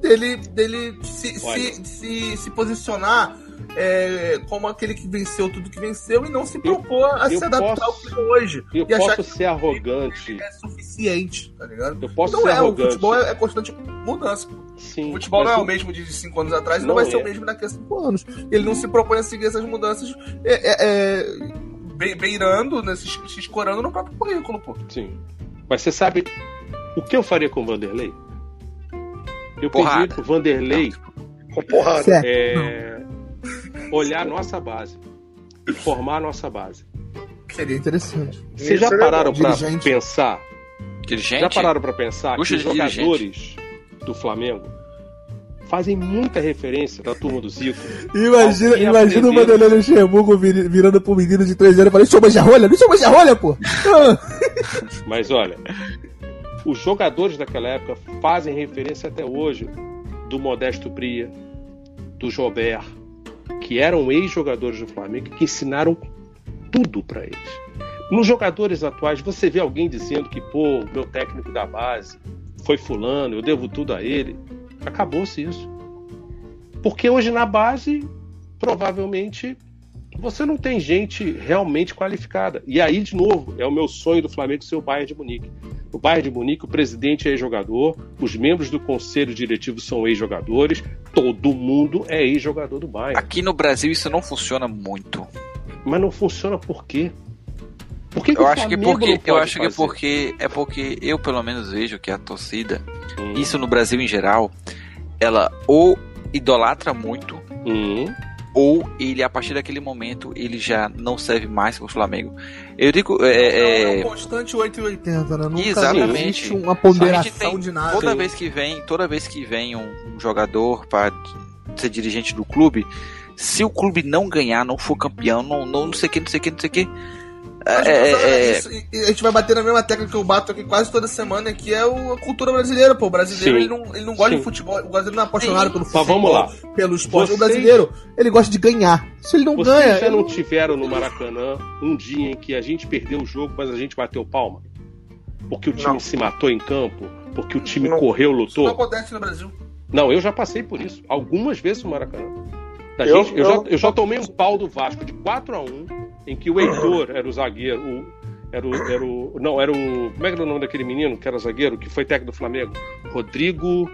Dele, dele se, se, se, se posicionar é, como aquele que venceu tudo que venceu e não se propor a se adaptar posso, ao que é hoje. Eu posso ser arrogante. É suficiente, tá ligado? Eu posso não ser é, arrogante. O futebol é, é constante mudança. Sim, o futebol não é o mesmo de 5 anos atrás e não, não, vai é. ser o mesmo daqui a 5 anos. Ele não se propõe a seguir essas mudanças é, é, é beirando, né, se, se escorando no próprio currículo, pô. Sim. Mas você sabe o que eu faria com o Vanderlei? Eu Porrada. pedi pro Vanderlei. Com porrada. É, olhar a nossa base e formar a nossa base. Seria interessante. Vocês já pararam para pensar? Dirigente? Já pararam para pensar Puxa que os jogadores dirigente. do Flamengo fazem muita referência da turma do Zico. Imagina, imagina o Vanderlei Luxemburgo virando pro menino de 13 anos e falando: chama de rolha, não chama de rolha, pô! <laughs> <laughs> Mas olha, os jogadores daquela época fazem referência até hoje do Modesto Bria, do Jobert, que eram ex-jogadores do Flamengo que ensinaram tudo para eles. Nos jogadores atuais, você vê alguém dizendo que, pô, meu técnico da base foi fulano, eu devo tudo a ele. Acabou-se isso. Porque hoje na base, provavelmente, você não tem gente realmente qualificada. E aí, de novo, é o meu sonho do Flamengo ser o Bayern de Munique. O Bayern de Munique, o presidente é ex-jogador, os membros do conselho diretivo são ex-jogadores, todo mundo é ex-jogador do Bayern. Aqui no Brasil isso não funciona muito. Mas não funciona por quê? Por que, que eu acho que porque eu acho fazer? que porque é porque eu pelo menos vejo que a torcida, hum. isso no Brasil em geral, ela ou idolatra muito, hum ou ele, a partir daquele momento, ele já não serve mais para o Flamengo. Eu digo. É, é, é, é constante 880, né? Nunca exatamente. uma ponderação tem, de nada. Toda vez que vem, toda vez que vem um, um jogador para ser dirigente do clube, se o clube não ganhar, não for campeão, não, não, não sei o que, não sei o que, não sei o que é, é, é, isso, a gente vai bater na mesma tecla que eu bato aqui quase toda semana, que é a cultura brasileira, pô. O brasileiro ele não, ele não gosta Sim. de futebol. O brasileiro não é apaixonado pelo futebol. Mas vamos lá. Pelo esporte. Vocês... O brasileiro, ele gosta de ganhar. Se ele não Vocês ganha. já não tiveram no Maracanã um dia em que a gente perdeu o jogo, mas a gente bateu palma? Porque o time não. se matou em campo? Porque o time não. correu, lutou? Isso não acontece no Brasil. Não, eu já passei por isso. Algumas vezes no Maracanã. eu, gente, eu, eu, já, eu já tomei um pau do Vasco de 4 a 1 em que o Heitor era o zagueiro, o, era, o, era o. Não, era o. Como é que era o nome daquele menino que era zagueiro, que foi técnico do Flamengo? Rodrigo.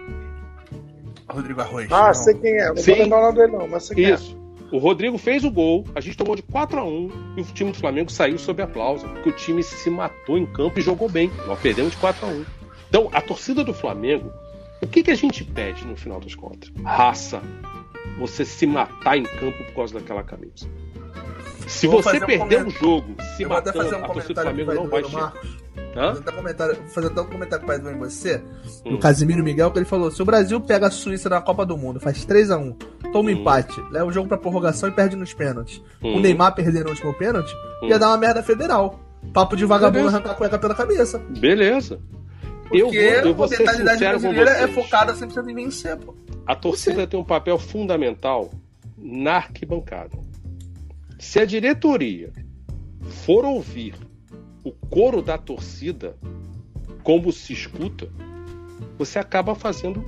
Rodrigo Arroz. Ah, não. sei quem é, não Sim. vou lembrar o nome dele, não, mas sei quem é. Isso. É. O Rodrigo fez o gol, a gente tomou de 4 a 1 e o time do Flamengo saiu sob aplauso, porque o time se matou em campo e jogou bem. Nós perdemos de 4 a 1 Então, a torcida do Flamengo, o que, que a gente pede no final das contas? Raça. Você se matar em campo por causa daquela camisa. Se você perder um, um jogo, se matando, fazer um a torcida do Flamengo não vai chegar. Vou fazer até um comentário que faz em você, hum. do Casimiro Miguel, que ele falou: se o Brasil pega a Suíça na Copa do Mundo, faz 3x1, toma hum. empate, leva o jogo pra prorrogação e perde nos pênaltis. Hum. O Neymar perder no último pênalti, hum. ia dar uma merda federal. Papo de vagabundo arrancar a cueca pela cabeça. Beleza. Porque eu vou, eu vou a mentalidade brasileira é focada 100% em vencer, pô. A torcida tem um papel fundamental na arquibancada. Se a diretoria for ouvir o coro da torcida como se escuta, você acaba fazendo,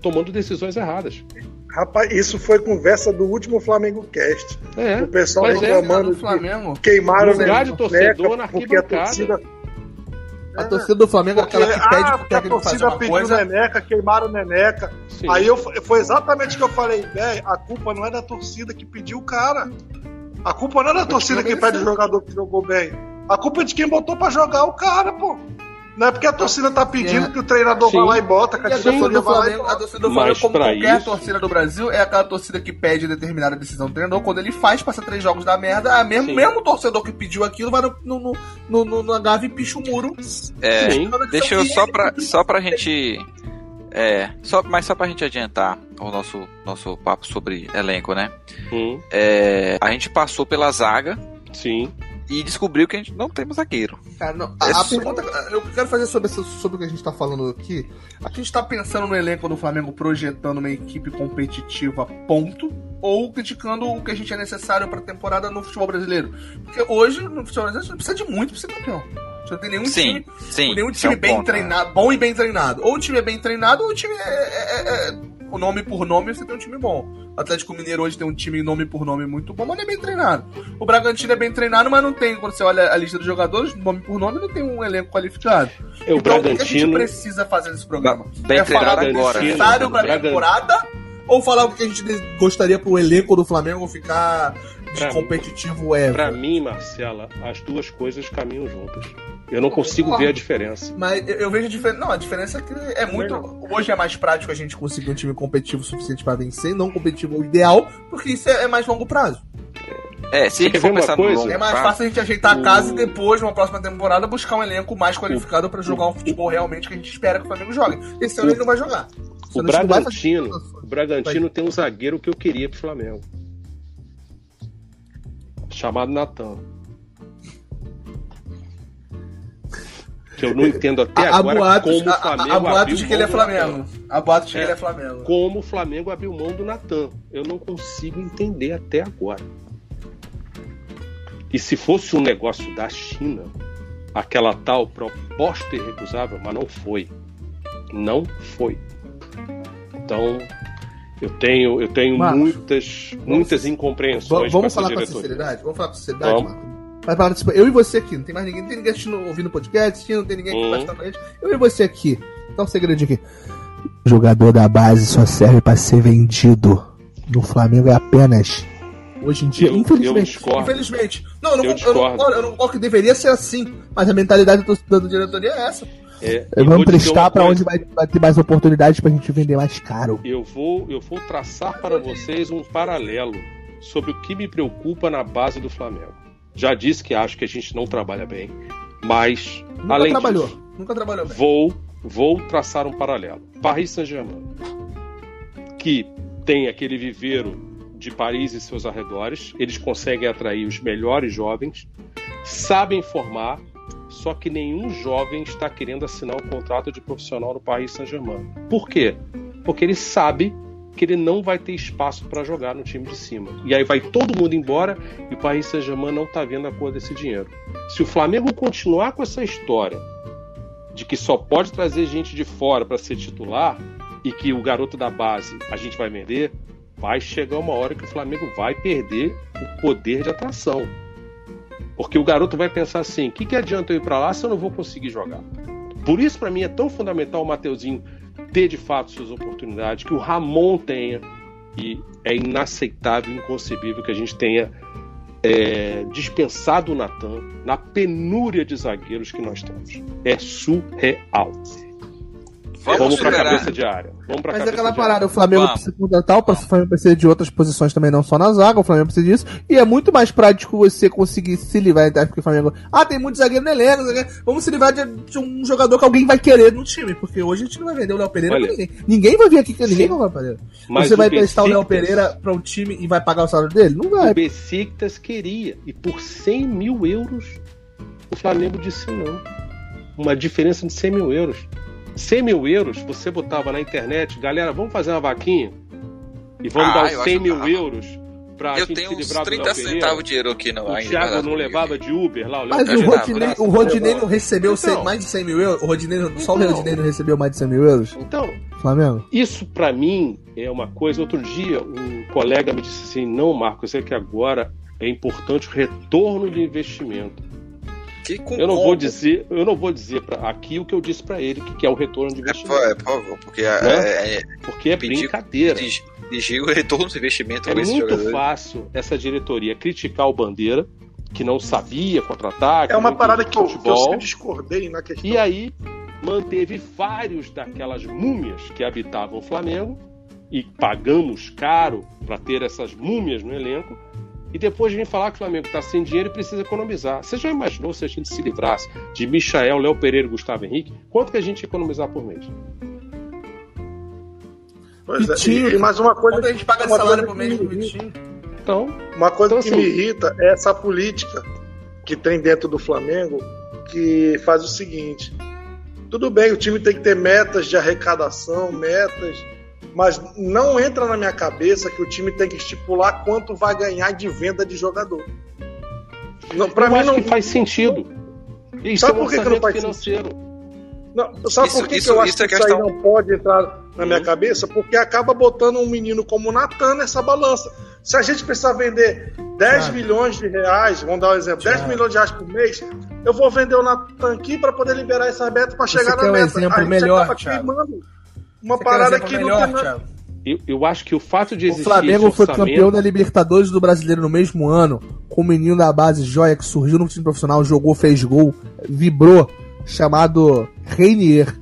tomando decisões erradas. Rapaz, isso foi conversa do último Flamengo Cast. É, o pessoal é, reclamando é, Flamengo. queimaram o de torcedor na porque a torcida a torcida do Flamengo é aquela que pede ah, pro técnico fazer uma coisa. Neneca, queimaram o Neneca. Sim. Aí eu, foi exatamente o que eu falei, velho, a culpa não é da torcida que pediu o cara. A culpa não é da torcida que pede o jogador que jogou bem. A culpa é de quem botou para jogar o cara, pô. Não é porque a torcida tá pedindo é. que o treinador Sim. vá lá e bota, que a, lá e bota. A torcida do Flamengo, como qualquer isso... torcida do Brasil, é aquela torcida que pede determinada decisão do treinador. Quando ele faz, passa três jogos da merda, a mesmo, mesmo torcedor que pediu aquilo vai no, no, no, no, no e picha o muro. É, deixa eu só pra, só pra gente... É, só, mas só pra gente adiantar o nosso, nosso papo sobre elenco, né? Hum. É, a gente passou pela zaga. Sim e descobriu que a gente não temos zagueiro. Cara, não, a, é a pergunta eu quero fazer sobre, sobre o que a gente está falando aqui. Aqui a gente está pensando no elenco do Flamengo projetando uma equipe competitiva, ponto, ou criticando o que a gente é necessário para a temporada no futebol brasileiro. Porque hoje, no futebol brasileiro, você não precisa de muito para ser campeão. Você não tem nenhum sim, time, sim, nenhum time é um bem ponto, treinado, bom e bem treinado. Ou o time é bem treinado, ou o time é, é, é, é o nome por nome você tem um time bom. O Atlético Mineiro hoje tem um time nome por nome muito bom, mas não é bem treinado. O Bragantino é bem treinado, mas não tem, quando você olha a lista dos jogadores, nome por nome, não tem um elenco qualificado. É, o então, Bragantino... o que a gente precisa fazer nesse programa? Bem é falar do necessário pra temporada ou falar o que a gente gostaria pro elenco do Flamengo ficar pra competitivo mim, Pra mim, Marcela, as duas coisas caminham juntas. Eu não consigo ver a diferença. Mas eu, vejo a diferença. Não, a diferença é que é muito. Hoje é mais prático a gente conseguir um time competitivo suficiente para vencer, não competitivo o ideal, porque isso é, é mais longo prazo. É, se a gente for pensar coisa, É mais fácil a gente ajeitar a casa e depois, numa próxima temporada, buscar um elenco mais qualificado para jogar um futebol realmente que a gente espera que o Flamengo jogue. Esse ano ele não vai jogar. O Bragantino, o Bragantino tem um zagueiro que eu queria pro Flamengo. Chamado Natan. Que eu não entendo até a, agora a boatos, como o Flamengo a, a, a boatos de que ele é Flamengo. A boatos de que ele é Flamengo. Como o Flamengo abriu mão do Natan. Eu não consigo entender até agora. E se fosse um negócio da China, aquela tal proposta irrecusável, mas não foi. Não foi. Então, eu tenho, eu tenho Marcos, muitas, muitas incompreensões. Vamos, falar com sinceridade? Vamos falar com sinceridade, vamos. Marcos? Tipo, eu e você aqui, não tem mais ninguém, não tem ninguém assistindo, ouvindo podcast, não tem ninguém aqui hum. gente. Eu e você aqui. Dá um segredinho aqui. O jogador da base só serve para ser vendido. No Flamengo é apenas. Hoje em dia, eu, infelizmente. Eu infelizmente. Não, eu não, eu, eu, não, eu não concordo que deveria ser assim. Mas a mentalidade do, do diretoria é essa. É, Vamos prestar para onde vai, vai, ter mais oportunidades para a gente vender mais caro. Eu vou, eu vou traçar para vocês um paralelo sobre o que me preocupa na base do Flamengo. Já disse que acho que a gente não trabalha bem, mas nunca além trabalhou, disso, nunca trabalhou bem. Vou, vou traçar um paralelo. Paris Saint-Germain, que tem aquele viveiro de Paris e seus arredores, eles conseguem atrair os melhores jovens, sabem formar, só que nenhum jovem está querendo assinar um contrato de profissional no Paris Saint-Germain. Por quê? Porque ele sabe que ele não vai ter espaço para jogar no time de cima. E aí vai todo mundo embora e o Paris Saint-Germain não está vendo a cor desse dinheiro. Se o Flamengo continuar com essa história de que só pode trazer gente de fora para ser titular e que o garoto da base a gente vai vender, vai chegar uma hora que o Flamengo vai perder o poder de atração. Porque o garoto vai pensar assim: o que, que adianta eu ir para lá se eu não vou conseguir jogar? Por isso, para mim, é tão fundamental o Mateuzinho ter de fato suas oportunidades, que o Ramon tenha, e é inaceitável, inconcebível que a gente tenha é, dispensado o Natan na penúria de zagueiros que nós temos. É surreal. Vamos, Vamos para a cabeça de área. Vamos pra Mas é aquela parada, o Flamengo Vamos. precisa contratar, o Flamengo precisa de outras posições também, não só na zaga, o Flamengo precisa disso. E é muito mais prático você conseguir se livrar, porque o Flamengo. Ah, tem muito zagueiro no elenco, vamos se livrar de, de, um jogador que alguém vai querer no time, porque hoje a gente não vai vender o Léo Pereira Olha, pra ninguém. Ninguém vai vir aqui que ninguém vai Pereira. Mas você vai prestar o Léo Pereira pra um time e vai pagar o salário dele? Não vai. O Besiktas queria, e por 100 mil euros, o Flamengo disse não. Uma diferença de 100 mil euros. 100 mil euros, você botava na internet, galera, vamos fazer uma vaquinha e vamos ah, dar os 100 mil euros pra eu gente tenho se livrar uns 30 centavos de dinheiro aqui não. O Thiago não levava de Uber lá. O Mas o Rodinei, o Rodinei não recebeu então, mais de 100 mil euros? O Rodinei, então, só o então. Rodinei não recebeu mais de 100 mil euros? Então, Flamengo? Isso para mim é uma coisa. Outro dia um colega me disse assim: não, Marcos, é que agora é importante o retorno de investimento. Eu não vou dizer, eu não vou dizer para aqui o que eu disse para ele, que, que é o retorno de investimento. É, por favor, porque é, né? é, é, porque é brincadeira. Exigir o retorno do investimento. É muito fácil essa diretoria criticar o Bandeira, que não sabia contra-ataque. É uma parada que eu, que eu discordei na questão. E aí manteve vários daquelas múmias que habitavam o Flamengo e pagamos caro para ter essas múmias no elenco e depois vem falar que o Flamengo está sem dinheiro e precisa economizar. Você já imaginou se a gente se livrasse de Michael, Léo Pereira e Gustavo Henrique? Quanto que a gente ia economizar por mês? Pois é, e, mais uma coisa. Quanto a gente paga salário por mês Então, uma coisa então, que assim, me irrita é essa política que tem dentro do Flamengo que faz o seguinte: tudo bem, o time tem que ter metas de arrecadação, metas mas não entra na minha cabeça que o time tem que estipular quanto vai ganhar de venda de jogador. Não, para mim não faz sentido. Isso sabe é um por que, que não faz financeiro. sentido? Não, sabe isso, por que, isso, que eu acho é que isso aí não pode entrar na minha uhum. cabeça? Porque acaba botando um menino como o Natan nessa balança. Se a gente precisar vender 10 milhões de reais, vamos dar um exemplo, 10 milhões de reais por mês, eu vou vender o Natan aqui para poder liberar essa meta para chegar na um meta. exemplo melhor, queimando uma Você parada que melhor, não tem eu, eu, acho que o fato de existir. O Flamengo foi campeão da Libertadores do Brasileiro no mesmo ano, com o menino da base Joia que surgiu no time profissional, jogou, fez gol, vibrou, chamado Reinier.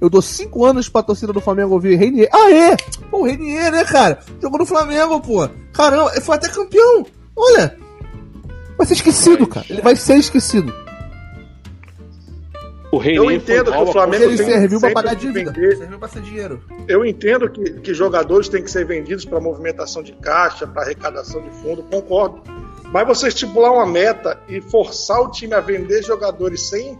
Eu dou cinco anos pra torcida do Flamengo ouvir Reinier. Ah, é? Pô, Reinier, né, cara? Jogou no Flamengo, pô. Caramba, foi até campeão. Olha. Vai ser esquecido, cara. Ele vai ser esquecido. O eu entendo que o Flamengo ele serviu para pagar dívida, vender. serviu para ser dinheiro. Eu entendo que, que jogadores têm que ser vendidos para movimentação de caixa, para arrecadação de fundo, concordo. Mas você estipular uma meta e forçar o time a vender jogadores sem,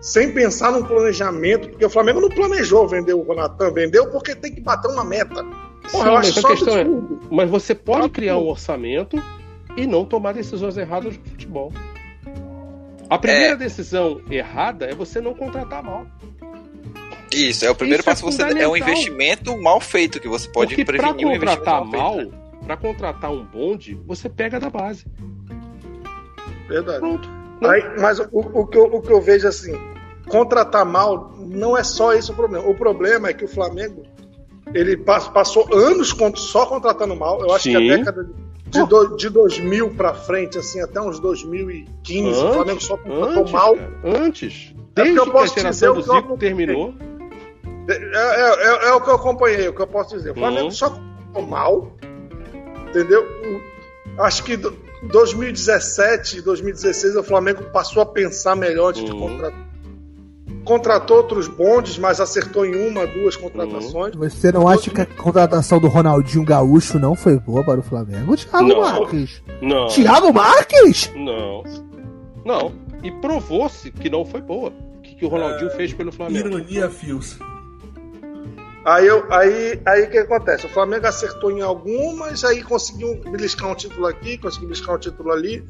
sem pensar num planejamento, porque o Flamengo não planejou vender o Ronatan, vendeu porque tem que bater uma meta. Porra, Sim, eu acho só questão é, mas você pode criar um orçamento e não tomar decisões erradas no futebol. A primeira é... decisão errada é você não contratar mal. Isso, é o primeiro Isso passo. É, você, é um investimento mal feito que você pode Porque prevenir pra contratar um mal, mal né? para contratar um bonde, você pega da base. Verdade. Pronto. Aí, mas o, o, que eu, o que eu vejo assim, contratar mal não é só esse o problema. O problema é que o Flamengo ele passou anos só contratando mal. Eu acho Sim. que a década de, do, de 2000 para frente, assim, até uns 2015, antes, o Flamengo só contratou mal. Cara, antes. É Desde é que, eu posso que a geração dizer, do Zico terminou. É, é, é, é, o que eu acompanhei, o que eu posso dizer. O Flamengo uhum. só contratou mal, entendeu? Acho que 2017, 2016, o Flamengo passou a pensar melhor antes uhum. de contratar contratou outros bondes, mas acertou em uma, duas contratações. Uhum. Você não acha que a contratação do Ronaldinho Gaúcho não foi boa para o Flamengo? Thiago não, Marques. Não. Thiago Marques? Não. Não. E provou-se que não foi boa. O que, que o Ronaldinho é... fez pelo Flamengo? Ironia, Fios. Aí, eu, aí, aí o que acontece? O Flamengo acertou em algumas, aí conseguiu beliscar um título aqui, conseguiu beliscar um título ali.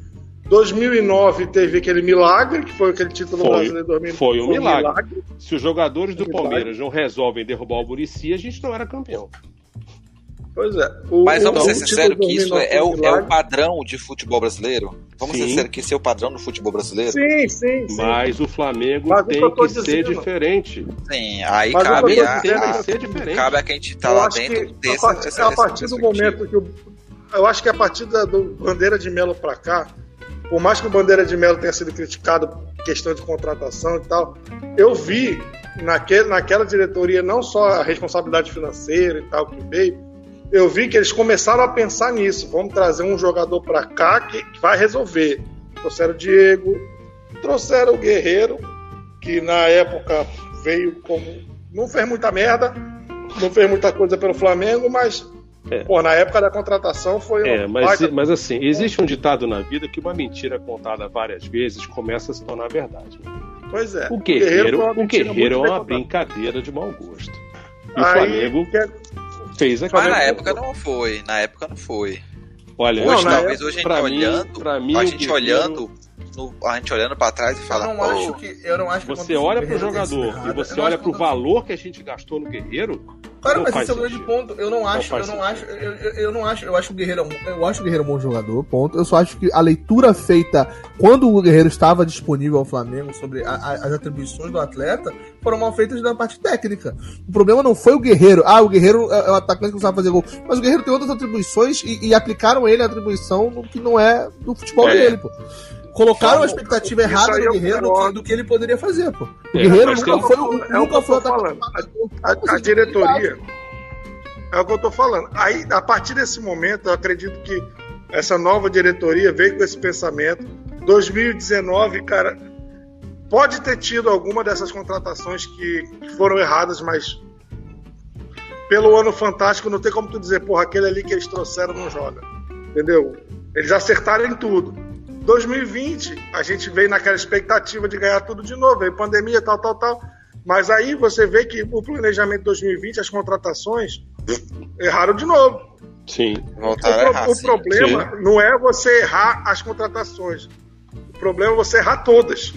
2009 teve aquele milagre, que foi aquele título foi, brasileiro 2009. Foi um milagre. milagre. Se os jogadores do Palmeiras não resolvem derrubar o Murici, a gente não era campeão. Pois é. O, Mas vamos ser sinceros que isso é o, é o padrão de futebol brasileiro? Vamos sim. ser sinceros que esse é o padrão do futebol brasileiro? Sim, sim. sim. Mas o Flamengo Mas tem que dizendo. ser diferente. Sim, aí Mas cabe a, a, a, ser diferente. cabe a quem está lá dentro ter a, essa, a partir do momento que o, eu acho que a partir da do Bandeira de Melo para cá, por mais que o Bandeira de Melo tenha sido criticado questão de contratação e tal, eu vi naquele, naquela diretoria não só a responsabilidade financeira e tal que veio, eu vi que eles começaram a pensar nisso. Vamos trazer um jogador para cá que, que vai resolver. Trouxeram o Diego, trouxeram o Guerreiro, que na época veio como. Não fez muita merda, não fez muita coisa pelo Flamengo, mas é. Pô, na época da contratação foi. É, mas, baita... mas assim, existe um ditado na vida que uma mentira contada várias vezes começa a se tornar verdade. Né? Pois é. O Guerreiro, o Guerreiro, é uma brincadeira de mau gosto. E Aí, o Flamengo que... É- fez aquela. Mas na época não foi. Na época não foi. Olha, hoje, não, talvez hoje a gente mim, olhando. Mim, a gente olhando no, a gente olhando para trás e fala. Eu não acho que. Eu não acho você olha pro jogador e você olha pro valor que a gente gastou no Guerreiro. Claro, mas esse é o grande ponto. Eu não acho, não eu não acho, eu, eu, eu, não acho, eu acho que o Guerreiro, eu acho o Guerreiro um bom jogador, ponto. Eu só acho que a leitura feita quando o Guerreiro estava disponível ao Flamengo sobre a, a, as atribuições do atleta foram mal feitas da parte técnica. O problema não foi o Guerreiro. Ah, o Guerreiro é, é o atacante que não sabe fazer gol. Mas o Guerreiro tem outras atribuições e, e aplicaram ele a atribuição no que não é do futebol é. dele, pô colocaram a expectativa errada no Guerreiro do que, do que, ele poderia fazer, pô. O é, Guerreiro nunca foi o. É nunca foi falando. A, a, a diretoria. É o que eu tô falando. Aí, a partir desse momento, eu acredito que essa nova diretoria veio com esse pensamento. 2019, cara, pode ter tido alguma dessas contratações que, que foram erradas, mas pelo ano fantástico não tem como tu dizer, porra, aquele ali que eles trouxeram não joga. Entendeu? Eles acertaram em tudo. 2020, a gente veio naquela expectativa de ganhar tudo de novo, veio pandemia, tal, tal, tal. Mas aí você vê que o planejamento de 2020, as contratações, erraram de novo. Sim, voltaram o, a errar. O problema sim. não é você errar as contratações. O problema é você errar todas.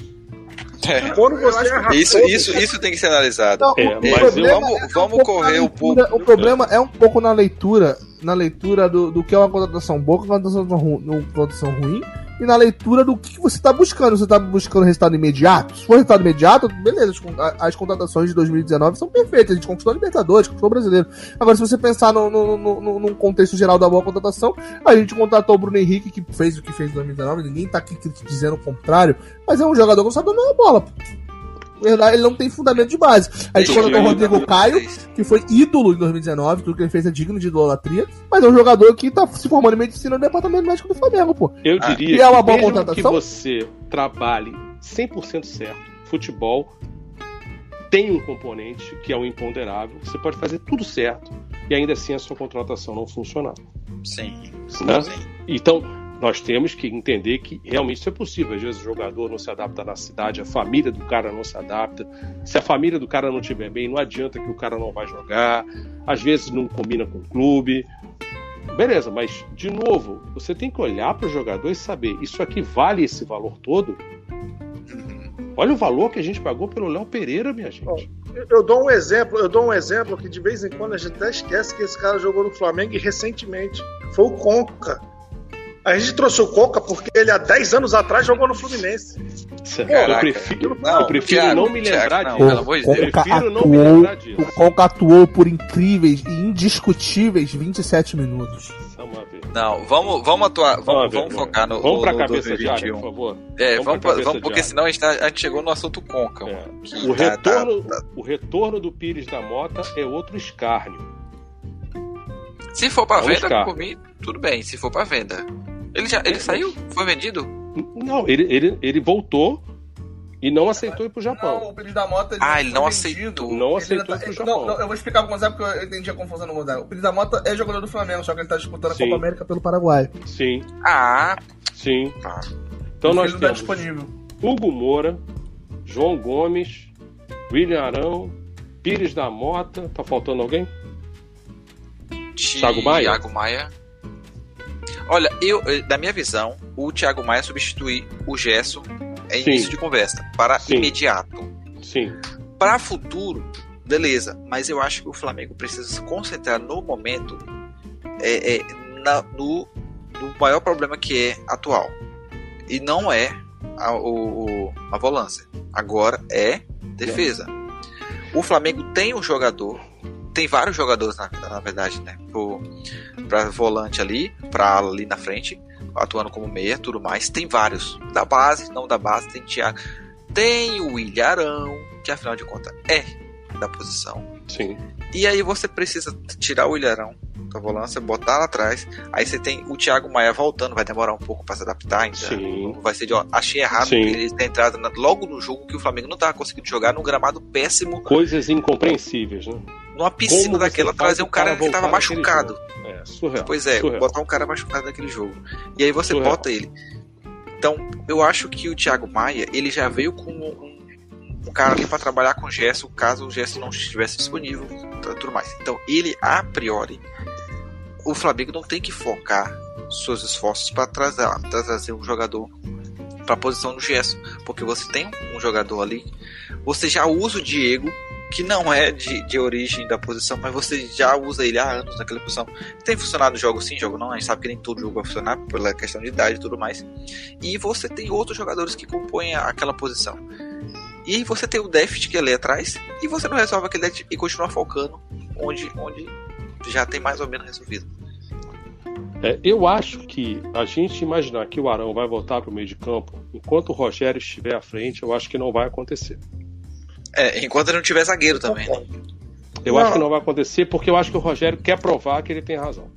É. Quando você errar isso, todas, isso, isso tem que ser analisado. Não, é, mas eu, vamos, é vamos um correr um pouco. O problema é um pouco na leitura, na leitura do, do que é uma contratação boa, uma contratação, uma contratação ruim e na leitura do que você está buscando. Você está buscando resultado imediato? Se for resultado imediato, beleza, as, contratações de 2019 são perfeitas. A gente conquistou a Libertadores, conquistou o brasileiro. Agora, se você pensar no, no, no, num contexto geral da boa contratação, a gente contratou o Bruno Henrique, que fez o que fez em 2019. Ninguém está aqui dizendo o contrário, mas é um jogador que não sabe dar a bola verdade, ele não tem fundamento de base. A gente colocou o Rodrigo Caio, que foi ídolo em 2019, tudo que ele fez é digno de idolatria, mas é um jogador que tá se formando em medicina no departamento médico do Flamengo, pô. Eu ah, diria é uma boa contratação. que você trabalhe 100% certo, futebol tem um componente que é o imponderável, você pode fazer tudo certo e ainda assim a sua contratação não funcionar. Sim. Né? sim. Então, nós temos que entender que realmente isso é possível. Às vezes o jogador não se adapta na cidade, a família do cara não se adapta. Se a família do cara não estiver bem, não adianta que o cara não vai jogar. Às vezes não combina com o clube. Beleza, mas de novo, você tem que olhar para o jogador e saber: isso aqui vale esse valor todo? Olha o valor que a gente pagou pelo Léo Pereira, minha gente. Eu dou um exemplo, eu dou um exemplo que de vez em quando a gente até esquece que esse cara jogou no Flamengo e recentemente. Foi o Conca. A gente trouxe o Coca porque ele há 10 anos atrás jogou no Fluminense. Caraca. Eu prefiro não, eu prefiro Thiago, não me lembrar Thiago, disso. Não, pelo Deus. Atuou, não me lembrar disso. O Coca atuou por incríveis e indiscutíveis 27 minutos. Não, vamos, vamos atuar, vamos, vamos focar no. Vamos pra cabeça de área, por favor. É, vamos, vamos, vamos porque senão a gente, tá, a gente, chegou no assunto Conca. É. O, tá, retorno, tá, tá. o retorno do Pires da Mota é outro escárnio. Se for pra é venda, por mim, tudo bem. Se for pra venda. Ele já ele saiu? Foi vendido? Não, ele, ele, ele voltou e não aceitou ir pro Japão. Não, o pedido da moto ele Ah, ele não aceitou. Não aceitou ir pro Japão. Não, não, eu vou explicar pro Gonzaga porque eu entendi a confusão no Gonzaga. O pedido da moto é jogador do Flamengo, só que ele tá disputando Sim. a Copa América pelo Paraguai. Sim. Ah. Sim. Tá. Então nós tá temos tá disponível. Hugo Moura, João Gomes, William Arão, Pires da Mota. Tá faltando alguém? Thiago Maia? Thiago Maia. Olha, eu, da minha visão, o Thiago Maia substituir o Gesso é Sim. início de conversa, para Sim. imediato. Sim. Para futuro, beleza, mas eu acho que o Flamengo precisa se concentrar no momento é, é na, no, no, maior problema que é atual. E não é a, o, a volância. Agora é defesa. O Flamengo tem um jogador tem vários jogadores, na, na verdade, né? Para volante ali, para ali na frente, atuando como meia, tudo mais. Tem vários. Da base, não da base, tem Thiago. Tem o Ilharão, que afinal de contas é da posição. Sim. E aí você precisa tirar o Ilharão da volância, botar lá atrás. Aí você tem o Thiago Maia voltando, vai demorar um pouco para se adaptar ainda. Sim. Vai ser de, achei errado Sim. ele ter entrado logo no jogo que o Flamengo não tava conseguindo jogar num gramado péssimo. Coisas incompreensíveis, né? Numa piscina daquela trazer um cara, cara que tava machucado. É, surreal. Pois é, surreal. botar um cara machucado naquele jogo. E aí você surreal. bota ele. Então, eu acho que o Thiago Maia, ele já veio com um, um cara ali para trabalhar com o Gerson, caso o Gerson não estivesse disponível, tudo mais. Então, ele a priori, o Flamengo não tem que focar seus esforços para trazer, trazer um jogador para a posição do Gerson, porque você tem um jogador ali, você já usa o Diego, que não é de, de origem da posição, mas você já usa ele há anos naquela posição. Tem funcionado jogo sim, jogo não, a gente sabe que nem todo jogo vai funcionar pela questão de idade e tudo mais. E você tem outros jogadores que compõem aquela posição. E você tem o déficit que é ali atrás, e você não resolve aquele déficit e continua focando onde, onde já tem mais ou menos resolvido. É, eu acho que a gente imaginar que o Arão vai voltar para o meio de campo enquanto o Rogério estiver à frente, eu acho que não vai acontecer. É, enquanto ele não tiver zagueiro também, né? Eu não. acho que não vai acontecer porque eu acho que o Rogério quer provar que ele tem razão.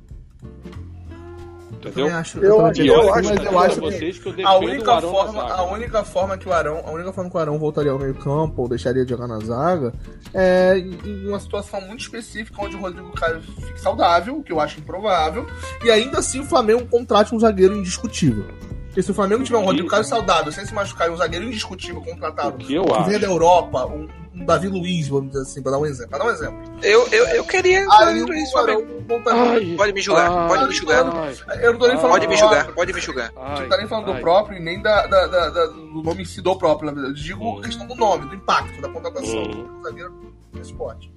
Entendeu? Eu acho, eu, eu, acho, eu acho, mas eu acho vocês que, a única forma, a única forma que o Arão, a única forma que o Arão voltaria ao meio-campo ou deixaria de jogar na zaga é em uma situação muito específica onde o Rodrigo Caio fique saudável, que eu acho improvável, e ainda assim o Flamengo contrate um zagueiro indiscutível. Porque se o Flamengo tiver um Rodrigo Caio saudável, sem se machucar, e um zagueiro indiscutível contratado, que, eu que acho. da Europa, um, um, Davi Luiz, vamos dizer assim, pra dar um exemplo. Pra dar um exemplo. Eu, eu, eu queria Davi Luiz, Flamengo. Pode me julgar, ai, pode me julgar. Ai, eu não tô nem falando Pode me julgar, pode me julgar. Não tá nem falando do próprio e nem da, da, da, da, do nome em si do próprio. Eu digo hum. a questão do nome, do impacto, da contratação. Hum. Do zagueiro no esporte.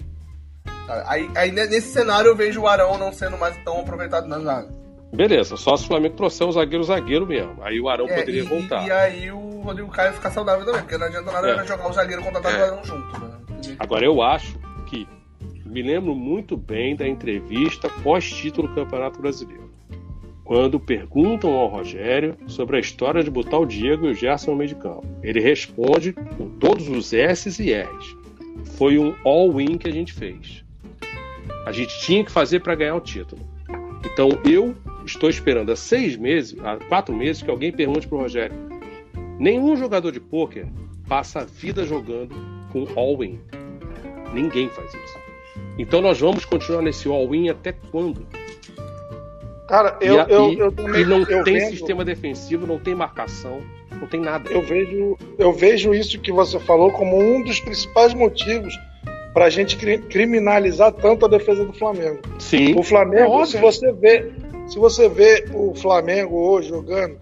Aí, aí nesse cenário eu vejo o Arão não sendo mais tão aproveitado na zaga. Beleza, só se o Flamengo trouxer um zagueiro zagueiro mesmo. Aí o Arão é, poderia e, voltar. E, aí o Rodrigo Caio ficar saudável também, porque não adianta nada é. jogar o zagueiro contratado é. Arão junto. Né? Agora eu acho que me lembro muito bem da entrevista pós-título do Campeonato Brasileiro. Quando perguntam ao Rogério sobre a história de botar o Diego e o Gerson no meio de campo. Ele responde com todos os S's e R's. Foi um all-in que a gente fez. A gente tinha que fazer para ganhar o título. Então eu estou esperando há seis meses, há quatro meses, que alguém pergunte para o Rogério. Nenhum jogador de pôquer passa a vida jogando com all-in. Ninguém faz isso. Então nós vamos continuar nesse all-in até quando? Cara, eu, e, eu, eu também. E não eu tem vendo, sistema defensivo, não tem marcação, não tem nada. Eu vejo, eu vejo isso que você falou como um dos principais motivos para a gente criminalizar tanto a defesa do Flamengo. Sim. O Flamengo, é se você vê, se você vê o Flamengo hoje jogando,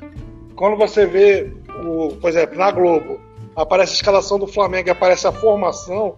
quando você vê o, por exemplo, na Globo, aparece a escalação do Flamengo e aparece a formação,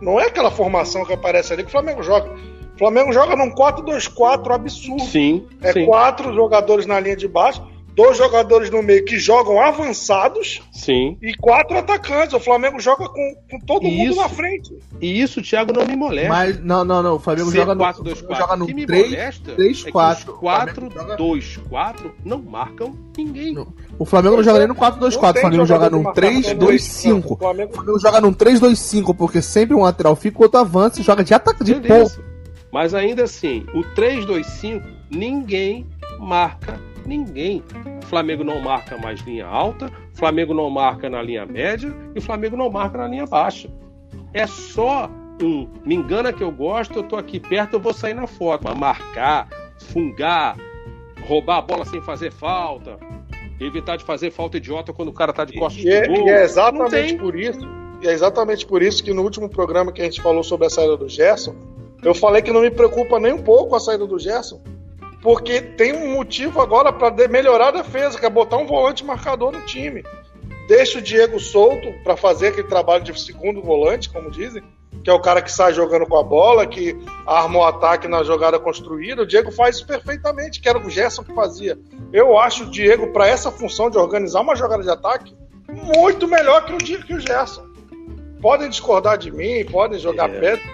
não é aquela formação que aparece ali que o Flamengo joga. O Flamengo joga num 4-2-4 absurdo. Sim. É sim. quatro jogadores na linha de baixo dois jogadores no meio que jogam avançados Sim. e quatro atacantes. O Flamengo joga com, com todo e mundo isso, na frente. E isso, Thiago, não me molesta. Mas, não, não, não. O Flamengo joga no, 4, 2, 4. joga no 3, 3, 4. 4, 2, 4 não marcam ninguém. Não. O Flamengo não joga nem no 4, 2, 4. O Flamengo joga no 3, 2, 5. O Flamengo joga no 3, 2, 5, porque sempre um lateral fica, o outro avança e joga de ataque de ponto. Mas ainda assim, o 3, 2, 5, ninguém marca Ninguém. O Flamengo não marca mais linha alta, o Flamengo não marca na linha média e o Flamengo não marca na linha baixa. É só um me engana que eu gosto, eu tô aqui perto, eu vou sair na foto. Mas marcar, fungar, roubar a bola sem fazer falta, evitar de fazer falta idiota quando o cara tá de costas e, é, gol, e é exatamente por isso. E é exatamente por isso que no último programa que a gente falou sobre a saída do Gerson, eu falei que não me preocupa nem um pouco a saída do Gerson, porque tem um motivo agora para melhorar a defesa, que é botar um volante marcador no time. Deixa o Diego solto para fazer aquele trabalho de segundo volante, como dizem, que é o cara que sai jogando com a bola, que arma o ataque na jogada construída. O Diego faz isso perfeitamente, que era o Gerson que fazia. Eu acho o Diego, para essa função de organizar uma jogada de ataque, muito melhor que o, que o Gerson. Podem discordar de mim, podem jogar é. pedra.